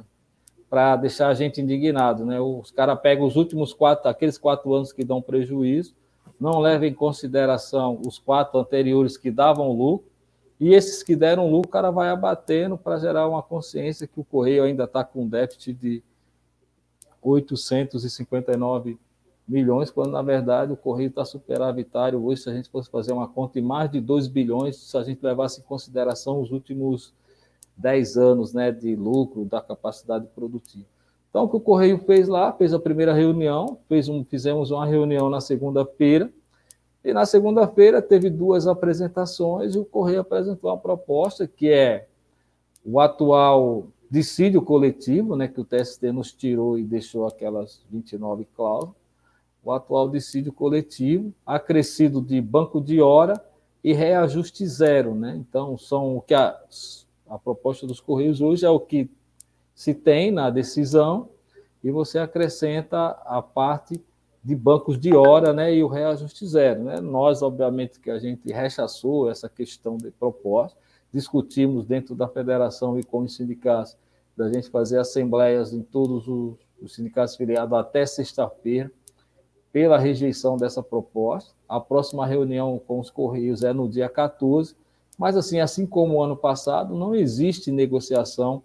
para deixar a gente indignado. Né? Os caras pegam os últimos quatro, aqueles quatro anos que dão prejuízo, não levam em consideração os quatro anteriores que davam lucro, e esses que deram lucro, o cara vai abatendo para gerar uma consciência que o Correio ainda está com déficit de 859 milhões, quando na verdade o Correio está superavitário hoje, se a gente fosse fazer uma conta, em mais de 2 bilhões, se a gente levasse em consideração os últimos 10 anos né, de lucro da capacidade produtiva. Então, o que o Correio fez lá, fez a primeira reunião, fez um, fizemos uma reunião na segunda-feira, e na segunda-feira teve duas apresentações, e o Correio apresentou uma proposta que é o atual dissídio coletivo, né, que o TST nos tirou e deixou aquelas 29 cláusulas, o atual dissídio coletivo, acrescido de banco de hora e reajuste zero. Né? Então, são o que a, a proposta dos Correios hoje é o que se tem na decisão, e você acrescenta a parte de bancos de hora né, e o reajuste zero. Né? Nós, obviamente, que a gente rechaçou essa questão de proposta, discutimos dentro da federação e com os sindicatos da gente fazer assembleias em todos os, os sindicatos filiados até sexta-feira, pela rejeição dessa proposta. A próxima reunião com os Correios é no dia 14, mas assim, assim como o ano passado, não existe negociação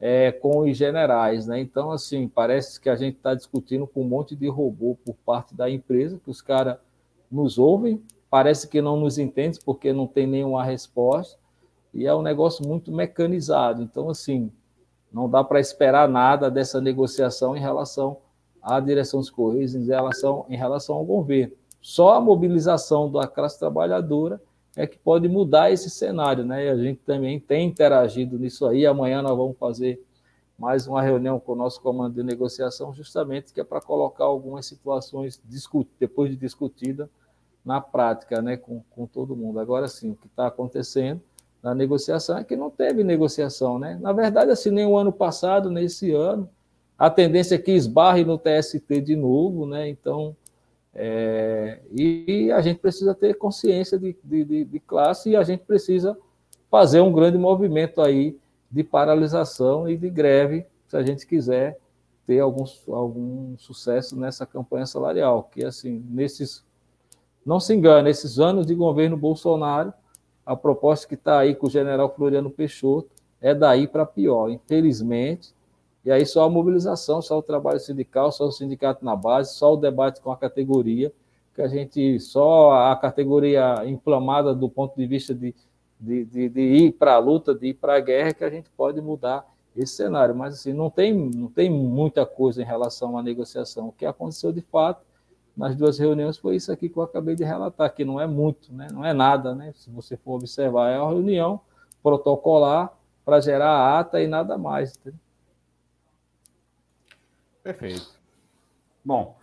é, com os generais, né? Então, assim, parece que a gente está discutindo com um monte de robô por parte da empresa, que os caras nos ouvem, parece que não nos entendem porque não tem nenhuma resposta, e é um negócio muito mecanizado. Então, assim, não dá para esperar nada dessa negociação em relação à direção dos Correios, em relação, em relação ao governo. Só a mobilização da classe trabalhadora é que pode mudar esse cenário, né? E a gente também tem interagido nisso aí. Amanhã nós vamos fazer mais uma reunião com o nosso comando de negociação, justamente que é para colocar algumas situações depois de discutida na prática, né, com, com todo mundo. Agora sim, o que está acontecendo na negociação é que não teve negociação, né? Na verdade, assim, nem o ano passado, nem esse ano, a tendência é que esbarre no TST de novo, né? Então, é, e a gente precisa ter consciência de, de, de, classe e a gente precisa fazer um grande movimento aí de paralisação e de greve, se a gente quiser ter algum, algum sucesso nessa campanha salarial, que assim, nesses, não se engane, nesses anos de governo Bolsonaro, a proposta que está aí com o general Floriano Peixoto é daí para pior, infelizmente, e aí só a mobilização, só o trabalho sindical, só o sindicato na base, só o debate com a categoria, que a gente, só a categoria inflamada do ponto de vista de, de, de, de ir para a luta, de ir para a guerra, que a gente pode mudar esse cenário. Mas assim, não tem, não tem muita coisa em relação à negociação. O que aconteceu de fato nas duas reuniões foi isso aqui que eu acabei de relatar, que não é muito, né? não é nada, né? Se você for observar, é uma reunião protocolar para gerar a ata e nada mais. Entendeu? Perfeito. Bom,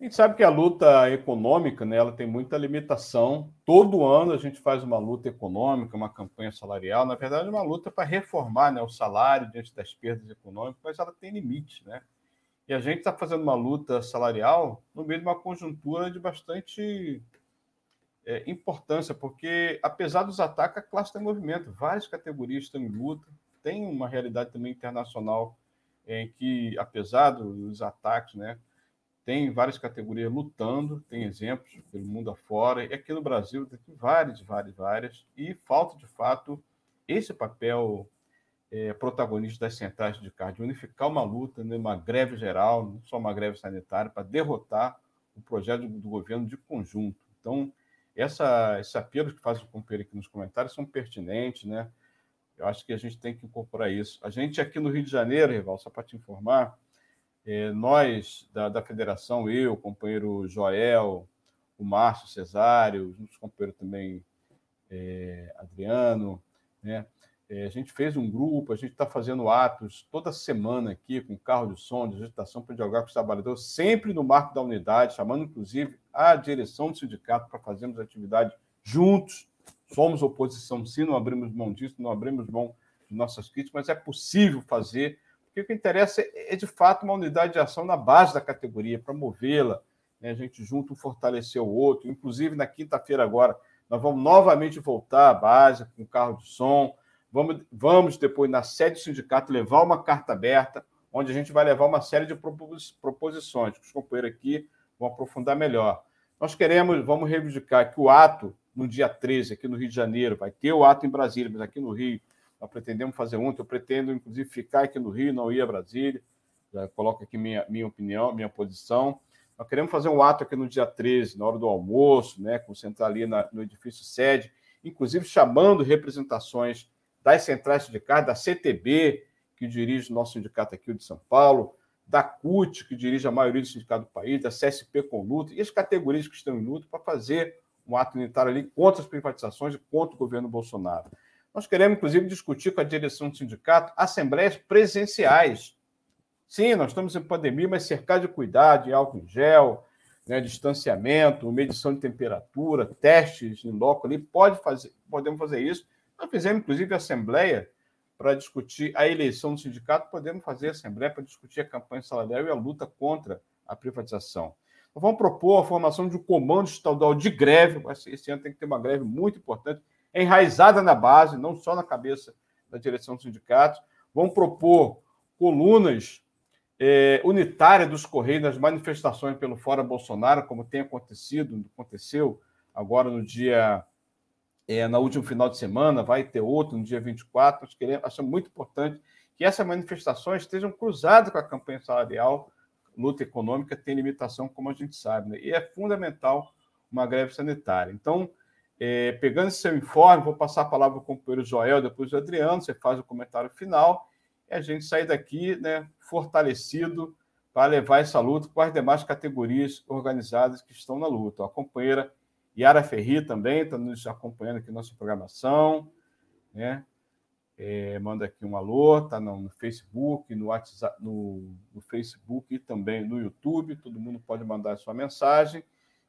a gente sabe que a luta econômica, né, ela tem muita limitação. Todo ano a gente faz uma luta econômica, uma campanha salarial. Na verdade, é uma luta para reformar né, o salário diante das perdas econômicas, mas ela tem limite, né? E a gente está fazendo uma luta salarial no meio de uma conjuntura de bastante é, importância, porque apesar dos ataques, a classe tem movimento. Várias categorias estão em luta. Tem uma realidade também internacional em que, apesar dos ataques, né, tem várias categorias lutando, tem exemplos pelo mundo afora, e aqui no Brasil tem várias, várias, várias, e falta, de fato, esse papel é, protagonista das centrais de de unificar uma luta, né, uma greve geral, não só uma greve sanitária, para derrotar o projeto do governo de conjunto. Então, essa, esse apelo que faz o companheiro aqui nos comentários são pertinentes, né? Eu acho que a gente tem que incorporar isso. A gente aqui no Rio de Janeiro, Rival, só para te informar, é, nós da, da federação, eu, o companheiro Joel, o Márcio Cesário, os companheiros também é, Adriano, né? É, a gente fez um grupo, a gente está fazendo atos toda semana aqui com carro de som, de agitação para dialogar com os trabalhadores, sempre no marco da unidade, chamando inclusive a direção do sindicato para fazermos atividade juntos, Somos oposição, sim, não abrimos mão disso, não abrimos mão de nossas críticas, mas é possível fazer, porque o que interessa é, de fato, uma unidade de ação na base da categoria, para movê-la. Né? A gente junto fortalecer o outro. Inclusive, na quinta-feira agora, nós vamos novamente voltar à base com carro de som. Vamos, vamos depois, na sede do sindicato, levar uma carta aberta, onde a gente vai levar uma série de proposições, que os companheiros aqui vão aprofundar melhor. Nós queremos, vamos reivindicar que o ato no dia 13, aqui no Rio de Janeiro. Vai ter o ato em Brasília, mas aqui no Rio nós pretendemos fazer ontem. Eu pretendo, inclusive, ficar aqui no Rio, não ir a Brasília. Já coloco aqui minha, minha opinião, minha posição. Nós queremos fazer um ato aqui no dia 13, na hora do almoço, né, concentrar ali na, no edifício sede, inclusive chamando representações das centrais sindicais, da CTB, que dirige o nosso sindicato aqui, de São Paulo, da CUT, que dirige a maioria do sindicato do país, da CSP com luta, e as categorias que estão em luta para fazer um ato unitário ali contra as privatizações e contra o governo Bolsonaro. Nós queremos, inclusive, discutir com a direção do sindicato assembleias presenciais. Sim, nós estamos em pandemia, mas cercar de cuidado, de álcool em gel, né, distanciamento, medição de temperatura, testes em loco ali, pode fazer, podemos fazer isso. Nós fizemos, inclusive, assembleia para discutir a eleição do sindicato, podemos fazer assembleia para discutir a campanha salarial e a luta contra a privatização. Vamos propor a formação de um comando estadual de greve. Esse ano tem que ter uma greve muito importante, enraizada na base, não só na cabeça da direção dos sindicatos. Vamos propor colunas é, unitárias dos Correios nas manifestações pelo Fora Bolsonaro, como tem acontecido, aconteceu agora no dia. É, na último final de semana, vai ter outro no dia 24. Nós queremos, achamos muito importante que essas manifestações estejam cruzadas com a campanha salarial luta econômica tem limitação, como a gente sabe, né? e é fundamental uma greve sanitária. Então, é, pegando esse seu informe, vou passar a palavra para o companheiro Joel, depois o Adriano, você faz o comentário final, e a gente sair daqui né, fortalecido para levar essa luta com as demais categorias organizadas que estão na luta. A companheira Yara Ferri também está nos acompanhando aqui na nossa programação, né? É, manda aqui um alô, tá no, no Facebook, no WhatsApp, no, no, Facebook e também no YouTube. Todo mundo pode mandar sua mensagem.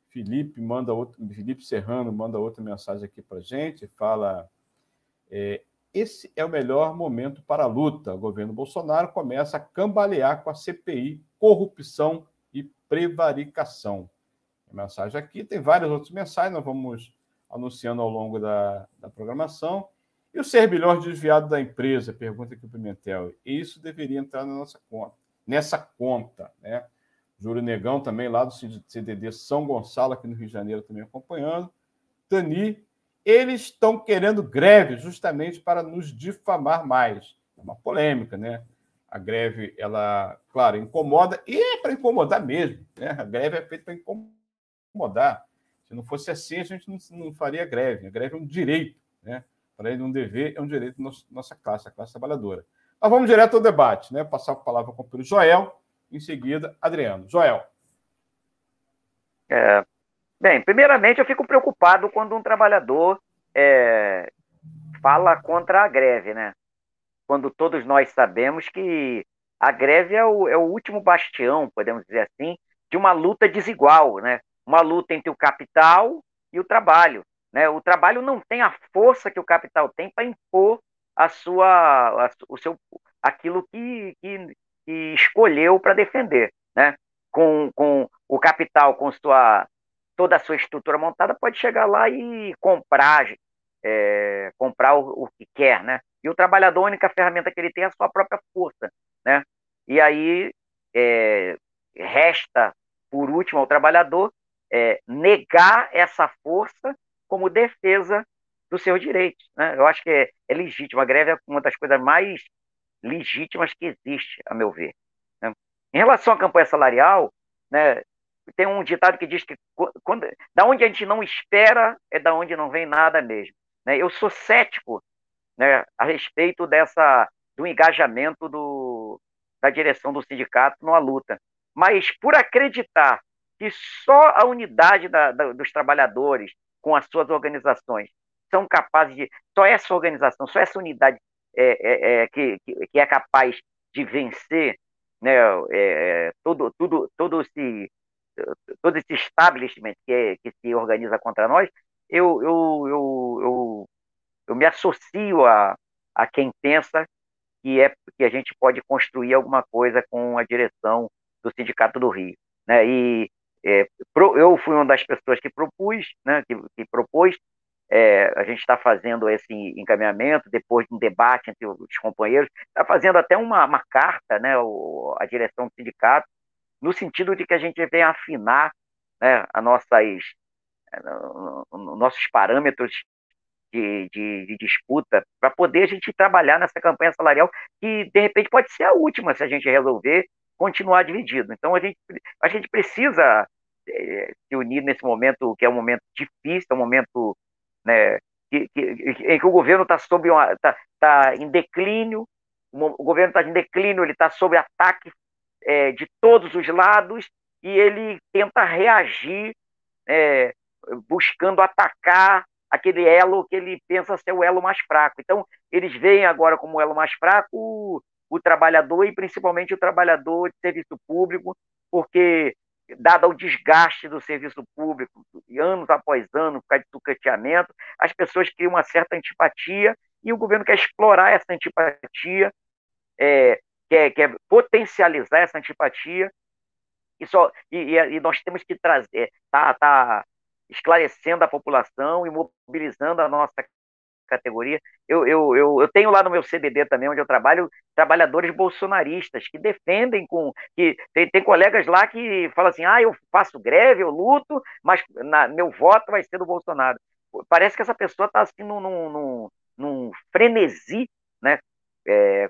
Felipe manda outro, Felipe Serrano manda outra mensagem aqui para gente. Fala: é, esse é o melhor momento para a luta. O governo Bolsonaro começa a cambalear com a CPI, corrupção e prevaricação. A mensagem aqui tem várias outras mensagens, nós vamos anunciando ao longo da, da programação. E o 6 bilhões desviado da empresa? Pergunta aqui o Pimentel. Isso deveria entrar na nossa conta, nessa conta, né? Júlio Negão também lá do CDD São Gonçalo, aqui no Rio de Janeiro, também acompanhando. Tani, eles estão querendo greve justamente para nos difamar mais. É uma polêmica, né? A greve, ela, claro, incomoda, e é para incomodar mesmo. Né? A greve é feita para incomodar. Se não fosse assim, a gente não, não faria greve. A greve é um direito, né? Para ele, um dever é um direito da nossa classe, a classe trabalhadora. Mas vamos direto ao debate, né? Passar a palavra para o Joel, em seguida, Adriano. Joel. É, bem, primeiramente, eu fico preocupado quando um trabalhador é, fala contra a greve, né? Quando todos nós sabemos que a greve é o, é o último bastião, podemos dizer assim, de uma luta desigual, né? Uma luta entre o capital e o trabalho. Né? O trabalho não tem a força que o capital tem para impor a sua, a, o seu, aquilo que, que, que escolheu para defender. Né? Com, com o capital, com sua, toda a sua estrutura montada, pode chegar lá e comprar, é, comprar o, o, que quer. Né? E o trabalhador, a única ferramenta que ele tem é a sua própria força. Né? E aí é, resta, por último, ao trabalhador é, negar essa força como defesa dos seus direitos. Né? Eu acho que é, é legítimo. A greve é uma das coisas mais legítimas que existe, a meu ver. Né? Em relação à campanha salarial, né, tem um ditado que diz que quando, da onde a gente não espera é da onde não vem nada mesmo. Né? Eu sou cético né, a respeito dessa do engajamento do, da direção do sindicato numa luta. Mas por acreditar que só a unidade da, da, dos trabalhadores com as suas organizações são capazes de. Só essa organização, só essa unidade é, é, é que, que é capaz de vencer né, é, todo, tudo, todo, esse, todo esse establishment que, é, que se organiza contra nós, eu, eu, eu, eu, eu me associo a, a quem pensa que, é, que a gente pode construir alguma coisa com a direção do Sindicato do Rio. Né? E é, pro, eu fui uma das pessoas que propus, né, que, que propôs, é, a gente está fazendo esse encaminhamento, depois de um debate entre os companheiros, está fazendo até uma, uma carta, né, o, a direção do sindicato, no sentido de que a gente venha afinar né, a nossas, é, nossos parâmetros de, de, de disputa para poder a gente trabalhar nessa campanha salarial que, de repente, pode ser a última se a gente resolver continuar dividido. Então, a gente, a gente precisa se unir nesse momento, que é um momento difícil, é um momento né, que, que, em que o governo está sob tá, tá em declínio, o governo está em declínio, ele está sob ataque é, de todos os lados e ele tenta reagir é, buscando atacar aquele elo que ele pensa ser o elo mais fraco. Então, eles veem agora como o elo mais fraco o trabalhador e principalmente o trabalhador de serviço público, porque dado o desgaste do serviço público, anos após ano, por causa de sucateamento, as pessoas criam uma certa antipatia e o governo quer explorar essa antipatia, é, quer, quer potencializar essa antipatia e, só, e, e nós temos que trazer, tá, tá esclarecendo a população e mobilizando a nossa categoria. Eu, eu, eu, eu, tenho lá no meu CBD também, onde eu trabalho, trabalhadores bolsonaristas que defendem com. que Tem, tem colegas lá que falam assim: ah, eu faço greve, eu luto, mas na, meu voto vai ser do Bolsonaro. Parece que essa pessoa está assim num, num, num, frenesi né, é,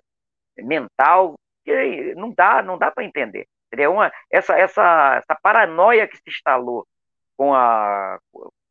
mental que não dá, não dá para entender. É uma, essa, essa, essa paranoia que se instalou com a,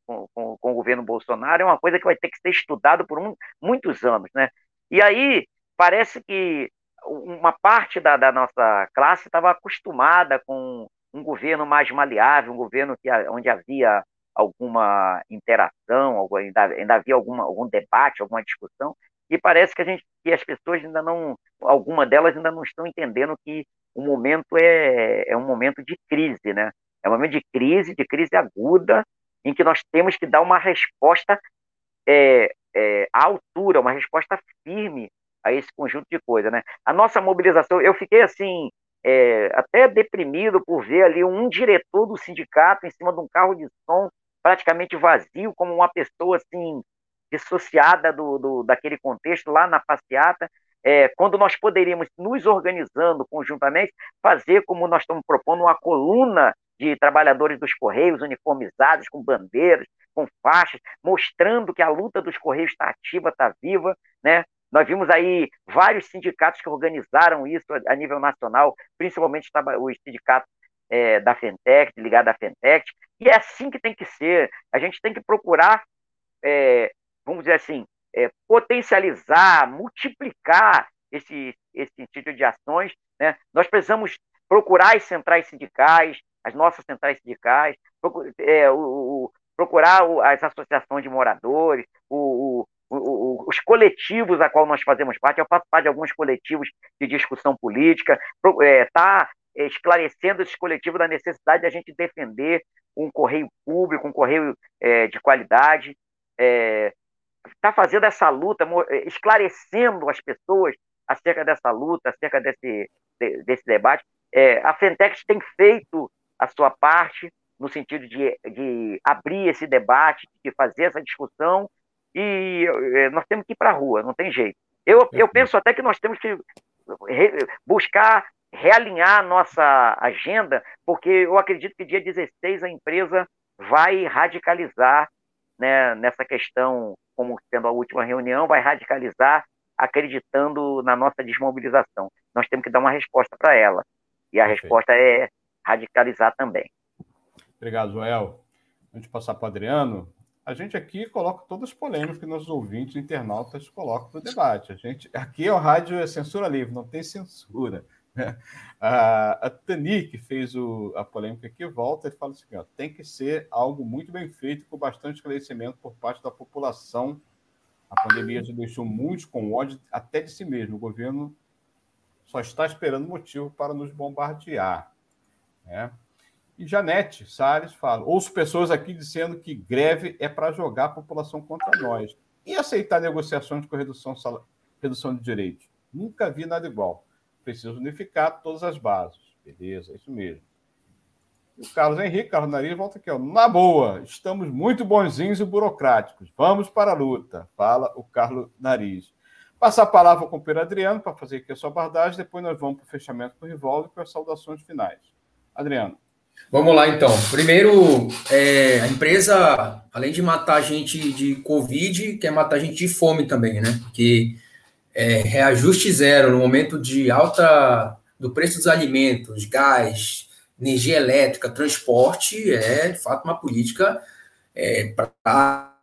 com, com, o governo Bolsonaro é uma coisa que vai ter que ser estudado por um, muitos anos, né? E aí parece que uma parte da, da nossa classe estava acostumada com um governo mais maleável, um governo que, onde havia alguma interação, ainda, ainda havia alguma, algum debate, alguma discussão, e parece que a gente, que as pessoas ainda não, alguma delas ainda não estão entendendo que o momento é, é um momento de crise, né? É um momento de crise, de crise aguda, em que nós temos que dar uma resposta é, é, à altura, uma resposta firme a esse conjunto de coisas. Né? A nossa mobilização, eu fiquei assim, é, até deprimido por ver ali um diretor do sindicato em cima de um carro de som praticamente vazio, como uma pessoa assim dissociada do, do daquele contexto lá na passeata, é, quando nós poderíamos, nos organizando conjuntamente, fazer como nós estamos propondo uma coluna de trabalhadores dos Correios uniformizados, com bandeiras, com faixas, mostrando que a luta dos Correios está ativa, está viva, né? Nós vimos aí vários sindicatos que organizaram isso a nível nacional, principalmente os sindicatos é, da Fentec, ligado à Fentec, e é assim que tem que ser. A gente tem que procurar, é, vamos dizer assim, é, potencializar, multiplicar esse, esse tipo de ações. Né? Nós precisamos procurar as centrais sindicais, as nossas centrais sindicais, procurar, é, o, o, procurar as associações de moradores, o, os coletivos a qual nós fazemos parte. Eu faço parte de alguns coletivos de discussão política, está é, é, esclarecendo esses coletivos da necessidade de a gente defender um correio público, um correio é, de qualidade, está fazendo essa luta, esclarecendo as pessoas acerca dessa luta, acerca desse, desse debate. a Fentex tem feito a sua parte no sentido de, de abrir esse debate, de fazer essa discussão, e nós temos que ir para a rua, não tem jeito. Eu, eu penso até que nós temos que buscar realinhar a nossa agenda, porque eu acredito que dia 16 a empresa vai radicalizar né, nessa questão, como sendo a última reunião, vai radicalizar acreditando na nossa desmobilização. Nós temos que dar uma resposta para ela. E a Perfeito. resposta é radicalizar também. Obrigado, Joel. Antes de passar para o Adriano, a gente aqui coloca todas as polêmicas que nossos ouvintes internautas colocam para o debate. A gente, aqui é o rádio é censura livre, não tem censura. A, a Tani, que fez o, a polêmica aqui, volta e fala assim: ó, tem que ser algo muito bem feito, com bastante esclarecimento por parte da população. A pandemia já deixou muitos com ódio até de si mesmo. O governo só está esperando motivo para nos bombardear. Né? E Janete Salles fala: ouço pessoas aqui dizendo que greve é para jogar a população contra nós. E aceitar negociações com redução, redução de direitos? Nunca vi nada igual preciso unificar todas as bases. Beleza, é isso mesmo. E o Carlos Henrique, Carlos Nariz, volta aqui, ó. Na boa, estamos muito bonzinhos e burocráticos. Vamos para a luta, fala o Carlos Nariz. Passar a palavra com o Pedro Adriano para fazer aqui a sua abordagem, depois nós vamos para o fechamento com o Rivaldo e com as saudações finais. Adriano. Vamos lá, então. Primeiro, é, a empresa, além de matar a gente de Covid, quer matar a gente de fome também, né? Porque é, reajuste zero no momento de alta do preço dos alimentos, gás, energia elétrica, transporte, é de fato uma política é, para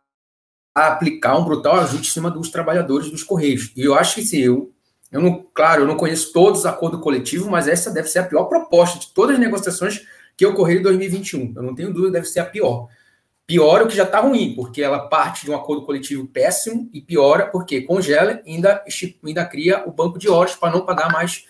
aplicar um brutal ajuste em cima dos trabalhadores dos Correios. E eu acho que sim, eu, eu não, claro, eu não conheço todos os acordos coletivos, mas essa deve ser a pior proposta de todas as negociações que ocorreram em 2021. Eu não tenho dúvida, deve ser a pior. Piora o que já está ruim, porque ela parte de um acordo coletivo péssimo e piora porque congela e ainda, ainda cria o banco de horas para não pagar mais,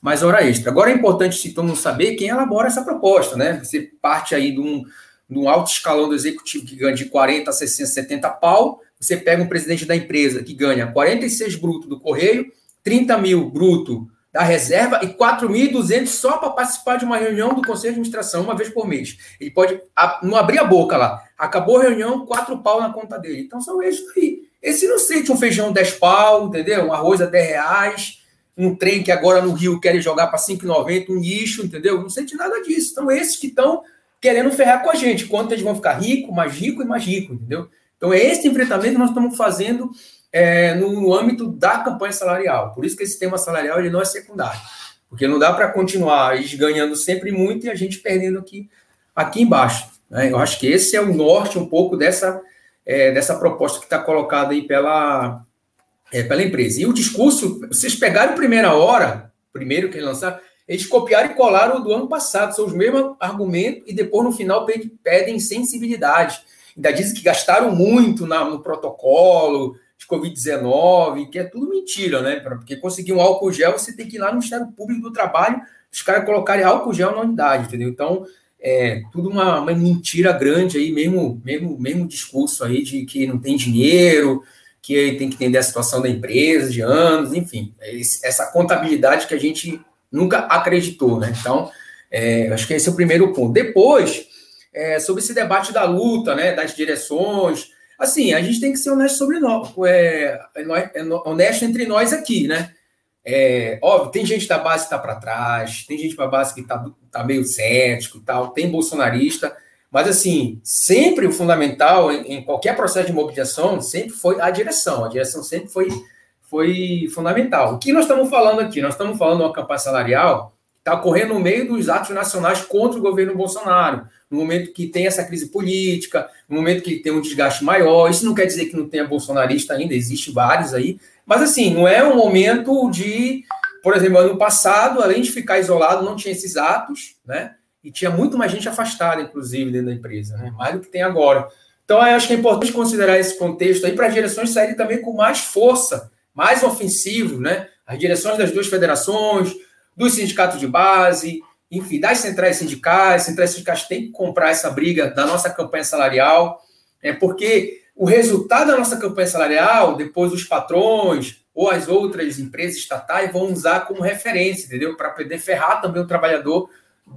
mais hora extra. Agora é importante se todo mundo saber quem elabora essa proposta, né? Você parte aí de um, de um alto escalão do executivo que ganha de 40 a 60, 70 pau, você pega um presidente da empresa que ganha 46 bruto do correio, 30 mil bruto da reserva e 4.200 só para participar de uma reunião do Conselho de Administração uma vez por mês. Ele pode não abrir a boca lá. Acabou a reunião, quatro pau na conta dele. Então são esses aí. Esse não sente um feijão 10 pau, entendeu? Um arroz a 10 reais, um trem que agora no Rio querem jogar para 5,90, um lixo, entendeu? Não sente nada disso. Então esses que estão querendo ferrar com a gente. Quanto eles vão ficar rico, mais rico e mais rico, entendeu? Então é esse enfrentamento que nós estamos fazendo é, no, âmbito da campanha salarial. Por isso que esse tema salarial ele não é secundário. Porque não dá para continuar eles ganhando sempre muito e a gente perdendo aqui, aqui embaixo. Né? Eu acho que esse é o norte um pouco dessa, é, dessa proposta que está colocada aí pela, é, pela empresa. E o discurso, vocês pegaram primeira hora, primeiro que eles lançaram, eles copiaram e colaram do ano passado, são os mesmos argumentos, e depois no final pedem, pedem sensibilidade. Ainda dizem que gastaram muito na, no protocolo, de Covid-19, que é tudo mentira, né? Porque conseguir um álcool gel, você tem que ir lá no Ministério Público do Trabalho, os caras colocarem álcool gel na unidade, entendeu? Então, é tudo uma, uma mentira grande aí, mesmo, mesmo, mesmo discurso aí de que não tem dinheiro, que tem que entender a situação da empresa de anos, enfim, essa contabilidade que a gente nunca acreditou, né? Então, é, acho que esse é o primeiro ponto. Depois, é, sobre esse debate da luta, né, das direções, assim, a gente tem que ser honesto sobre nós, é, é, é honesto entre nós aqui, né? É, óbvio, tem gente da base que está para trás, tem gente da base que está tá meio cético e tal, tem bolsonarista, mas assim, sempre o fundamental em, em, qualquer processo de mobilização sempre foi a direção, a direção sempre foi, foi fundamental. O que nós estamos falando aqui? Nós estamos falando de uma campanha salarial que está ocorrendo no meio dos atos nacionais contra o governo Bolsonaro, no momento que tem essa crise política, no momento que tem um desgaste maior. Isso não quer dizer que não tenha bolsonarista ainda, existe vários aí, mas assim, não é um momento de, por exemplo, ano passado, além de ficar isolado, não tinha esses atos, né? E tinha muito mais gente afastada, inclusive, dentro da empresa, né? Mais do que tem agora. Então, eu acho que é importante considerar esse contexto aí para as direções saírem também com mais força, mais ofensivo, né? As direções das duas federações, dos sindicatos de base, enfim, das centrais sindicais, centrais sindicais têm que comprar essa briga da nossa campanha salarial, é porque o resultado da nossa campanha salarial, depois os patrões ou as outras empresas estatais vão usar como referência, entendeu? Para poder ferrar também o trabalhador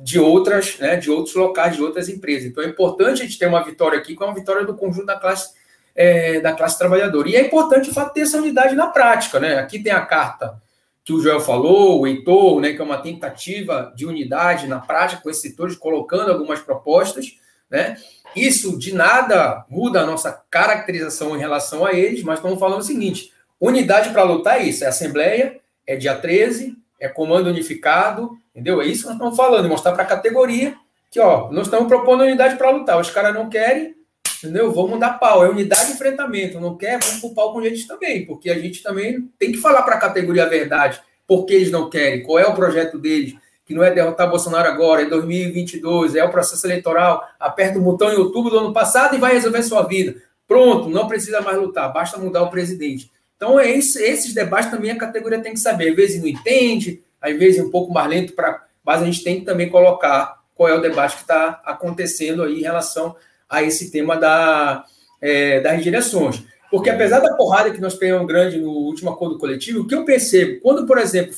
de outras, né, de outros locais, de outras empresas. Então é importante a gente ter uma vitória aqui, que é uma vitória do conjunto da classe é, da classe trabalhadora. E é importante o fato ter essa unidade na prática, né? Aqui tem a carta que o Joel falou, o Heitor, né, que é uma tentativa de unidade na prática com esses setores, colocando algumas propostas, né? Isso de nada muda a nossa caracterização em relação a eles, mas estamos falando o seguinte: unidade para lutar é isso, é Assembleia, é dia 13, é comando unificado, entendeu? É isso que nós estamos falando, mostrar para a categoria que, ó, nós estamos propondo unidade para lutar. Os caras não querem, entendeu? Vamos dar pau, é unidade de enfrentamento. Não quer, vamos pro pau com a gente também, porque a gente também tem que falar para a categoria a verdade, por que eles não querem, qual é o projeto deles, que não é derrotar Bolsonaro agora, é 2022, é o processo eleitoral, aperta o botão em outubro do ano passado e vai resolver sua vida. Pronto, não precisa mais lutar, basta mudar o presidente. Então, é isso, esses debates também a categoria tem que saber. Às vezes não entende, às vezes um pouco mais lento, pra, mas a gente tem que também colocar qual é o debate que está acontecendo aí em relação a esse tema da, é, das direções. Porque apesar da porrada que nós pegamos grande no último acordo coletivo, o que eu percebo, quando, por exemplo,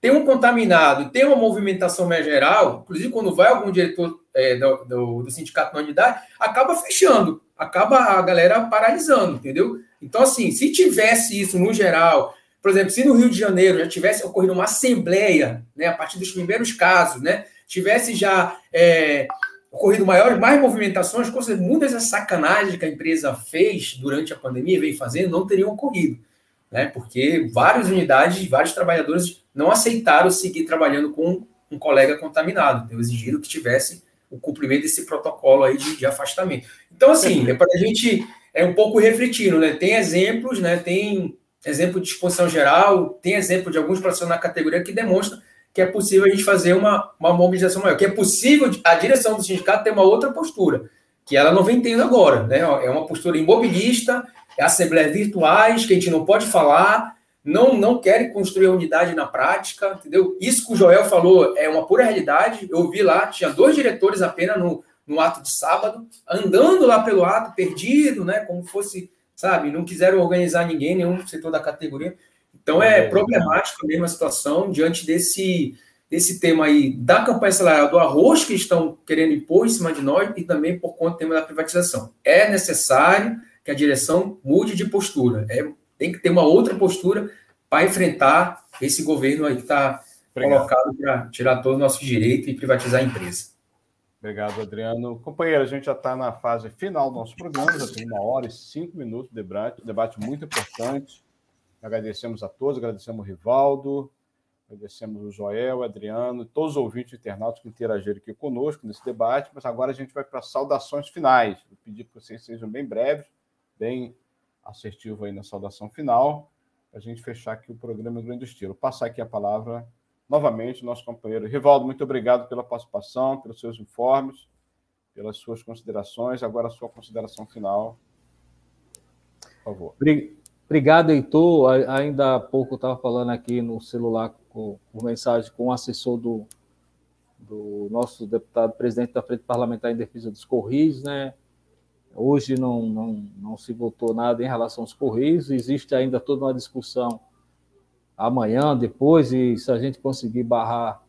tem um contaminado tem uma movimentação mais geral, inclusive quando vai algum diretor é, do, do, do, sindicato na unidade, acaba fechando, acaba a galera paralisando, entendeu? Então, assim, se tivesse isso no geral, por exemplo, se no Rio de Janeiro já tivesse ocorrido uma assembleia, né, a partir dos primeiros casos, né, tivesse já é, ocorrido maiores, mais movimentações, muitas das sacanagens que a empresa fez durante a pandemia e vem fazendo não teriam ocorrido né? Porque várias unidades, vários trabalhadores não aceitaram seguir trabalhando com um colega contaminado, então exigiram que tivesse o cumprimento desse protocolo aí de, de afastamento. Então, assim, é para a gente é um pouco refletindo, né? Tem exemplos, né? Tem exemplo de exposição geral, tem exemplo de alguns profissionais na categoria que demonstram que é possível a gente fazer uma, uma mobilização maior, que é possível a direção do sindicato ter uma outra postura, que ela não vem tendo agora, né? É uma postura imobilista, é assembleias virtuais que a gente não pode falar, não não querem construir a unidade na prática, entendeu? Isso que o Joel falou é uma pura realidade. Eu vi lá, tinha dois diretores apenas no, no ato de sábado, andando lá pelo ato, perdido, né? Como fosse, sabe, não quiseram organizar ninguém, nenhum setor da categoria. Então é problemático mesmo a situação diante desse, desse tema aí da campanha salarial, do arroz que estão querendo impor em cima de nós e também por conta do tema da privatização. É necessário que a direção mude de postura. É, tem que ter uma outra postura para enfrentar esse governo aí que está colocado para tirar todos os nossos direitos e privatizar a empresa. Obrigado, Adriano. Companheiro, a gente já está na fase final do nosso programa, já tem uma hora e cinco minutos de debate, debate muito importante. Agradecemos a todos, agradecemos o Rivaldo, agradecemos o Joel, o Adriano, todos os ouvintes internautas que interagiram aqui conosco nesse debate, mas agora a gente vai para saudações finais. Vou pedir que vocês sejam bem breves, bem assertivo aí na saudação final, para a gente fechar aqui o programa em grande estilo. Passar aqui a palavra novamente nosso companheiro Rivaldo, muito obrigado pela participação, pelos seus informes, pelas suas considerações. Agora a sua consideração final, por favor. Obrigado, Heitor. Ainda há pouco estava falando aqui no celular com, com mensagem com o assessor do, do nosso deputado presidente da Frente Parlamentar em Defesa dos Correios, né? Hoje não, não, não se votou nada em relação aos Correios, existe ainda toda uma discussão amanhã, depois, e se a gente conseguir barrar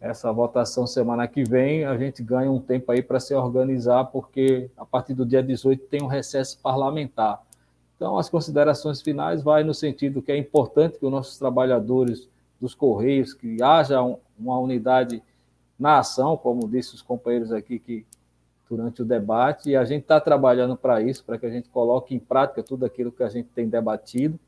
essa votação semana que vem, a gente ganha um tempo aí para se organizar, porque a partir do dia 18 tem um recesso parlamentar. Então, as considerações finais vai no sentido que é importante que os nossos trabalhadores dos Correios, que haja uma unidade na ação, como disse os companheiros aqui que durante o debate, e a gente está trabalhando para isso, para que a gente coloque em prática tudo aquilo que a gente tem debatido.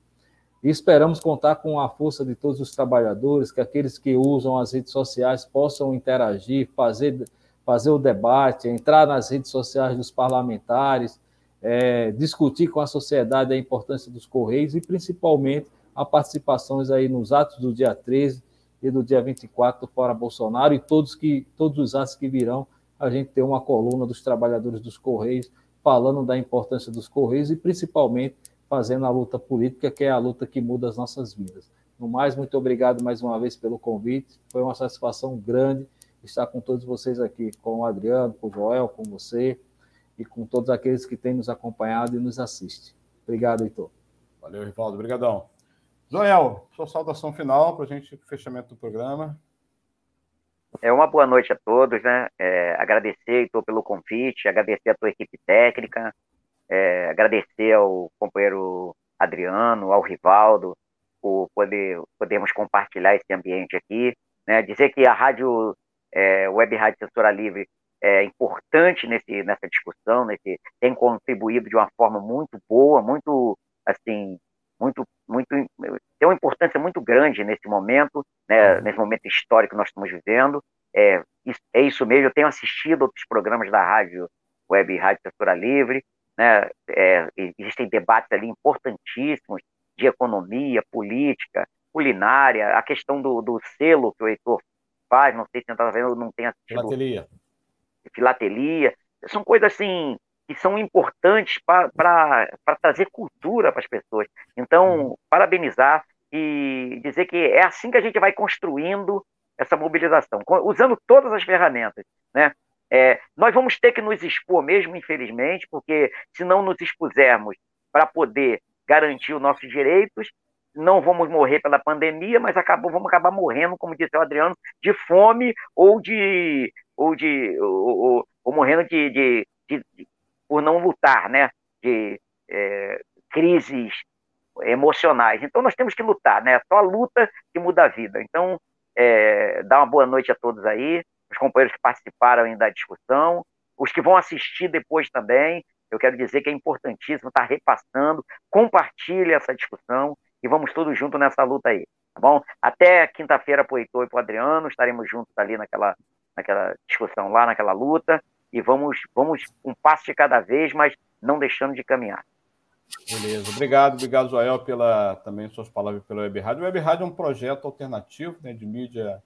E esperamos contar com a força de todos os trabalhadores, que aqueles que usam as redes sociais possam interagir, fazer, fazer o debate, entrar nas redes sociais dos parlamentares, é, discutir com a sociedade a importância dos Correios e, principalmente, a participações aí nos atos do dia 13 e do dia 24 do Fora Bolsonaro e todos, que, todos os atos que virão a gente ter uma coluna dos trabalhadores dos Correios falando da importância dos Correios e principalmente fazendo a luta política, que é a luta que muda as nossas vidas. No mais, muito obrigado mais uma vez pelo convite. Foi uma satisfação grande estar com todos vocês aqui, com o Adriano, com o Joel, com você e com todos aqueles que têm nos acompanhado e nos assistem. Obrigado, Heitor. Valeu, Rivaldo. Obrigadão. Joel, sua saudação final para a gente, fechamento do programa. É uma boa noite a todos, né? É, agradecer, Heitor, pelo convite, agradecer a tua equipe técnica, é, agradecer ao companheiro Adriano, ao Rivaldo, por poder, podermos compartilhar esse ambiente aqui, né? Dizer que a rádio, é, Web Rádio Censura Livre, é importante nesse, nessa discussão, nesse, tem contribuído de uma forma muito boa, muito, assim, muito, muito, tem uma importância muito grande nesse momento, né, uhum. nesse momento histórico que nós estamos vivendo. É, é isso mesmo, eu tenho assistido outros programas da rádio, web Rádio Censura Livre, né, é, existem debates ali importantíssimos de economia, política, culinária, a questão do, do selo que o Heitor faz, não sei se você está vendo, não tem assistido. Filatelia. Filatelia, são coisas assim que são importantes para trazer cultura para as pessoas. Então, uhum. parabenizar e dizer que é assim que a gente vai construindo essa mobilização, usando todas as ferramentas, né? É, nós vamos ter que nos expor mesmo, infelizmente, porque se não nos expusermos para poder garantir os nossos direitos, não vamos morrer pela pandemia, mas acabou, vamos acabar morrendo, como disse o Adriano, de fome ou de ou de ou, ou, ou morrendo de, de, de, de, por não lutar, né? De é, crises emocionais. Então nós temos que lutar, né? Só a luta que muda a vida. Então, é, dá uma boa noite a todos aí, os companheiros que participaram ainda da discussão, os que vão assistir depois também. Eu quero dizer que é importantíssimo estar repassando, compartilhe essa discussão e vamos todos juntos nessa luta aí, tá bom? Até quinta-feira para o Heitor e para o Adriano, estaremos juntos ali naquela, naquela discussão lá, naquela luta e vamos, vamos um passo de cada vez, mas não deixando de caminhar. Beleza, obrigado, obrigado, Joel, pela também suas palavras pela Web Rádio. O Web Rádio é um projeto alternativo né, de mídia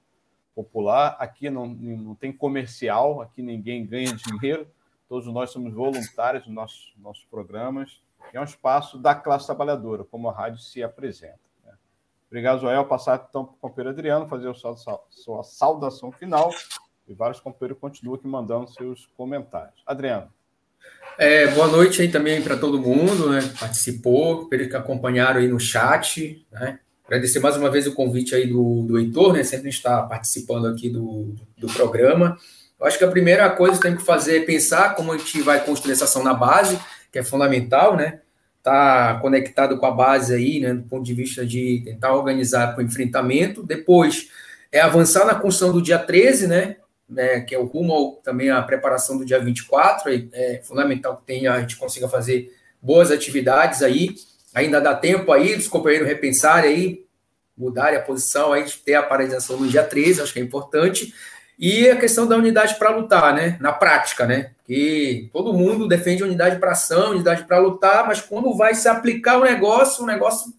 popular. Aqui não, não tem comercial, aqui ninguém ganha dinheiro, todos nós somos voluntários nos nossos, nossos programas. É um espaço da classe trabalhadora, como a rádio se apresenta. Né? Obrigado, Joel. Passar então para o companheiro Adriano, fazer a sua, sua saudação final e vários companheiros continuam aqui mandando seus comentários. Adriano. É, boa noite aí também para todo mundo, né? Participou, pelos que acompanharam aí no chat, né? Agradecer mais uma vez o convite aí do, do Heitor, né? Sempre está participando aqui do, do programa. Eu acho que a primeira coisa que tem que fazer é pensar como a gente vai construir essa ação na base, que é fundamental, né? Tá conectado com a base aí, né? Do ponto de vista de tentar organizar para o enfrentamento. Depois é avançar na construção do dia 13, né? Né, que é o rumo ao, também à preparação do dia 24, é, é fundamental que tenha, a gente consiga fazer boas atividades aí, ainda dá tempo aí dos companheiros repensarem aí, mudarem a posição aí, de ter a paralisação no dia 13, acho que é importante, e a questão da unidade para lutar, né, na prática, né, que todo mundo defende unidade para ação, unidade para lutar, mas quando vai se aplicar o negócio, o negócio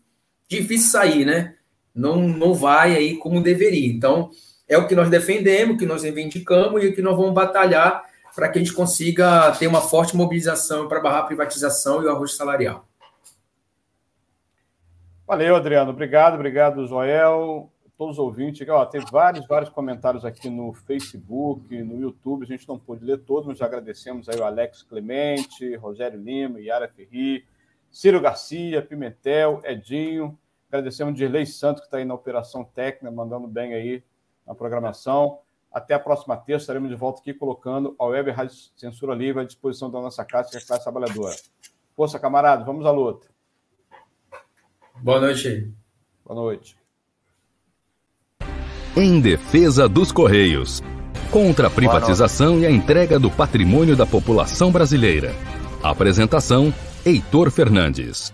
difícil sair, né, não, não vai aí como deveria, então é o que nós defendemos, o que nós reivindicamos e o que nós vamos batalhar para que a gente consiga ter uma forte mobilização para barrar a privatização e o arroz salarial. Valeu, Adriano. Obrigado, obrigado, Joel. todos os ouvintes. Ó, tem vários, vários comentários aqui no Facebook, no YouTube. A gente não pôde ler todos, mas agradecemos aí o Alex Clemente, Rogério Lima, Yara Ferri, Ciro Garcia, Pimentel, Edinho. Agradecemos o Dirley Santos, que está aí na operação técnica, mandando bem aí na programação. Até a próxima terça, estaremos de volta aqui colocando a Web Rádio Censura Livre à disposição da nossa casa, que é a classe trabalhadora. Força, camarada, vamos à luta. Boa noite. Boa noite. Em defesa dos Correios. Contra a privatização e a entrega do patrimônio da população brasileira. Apresentação: Heitor Fernandes.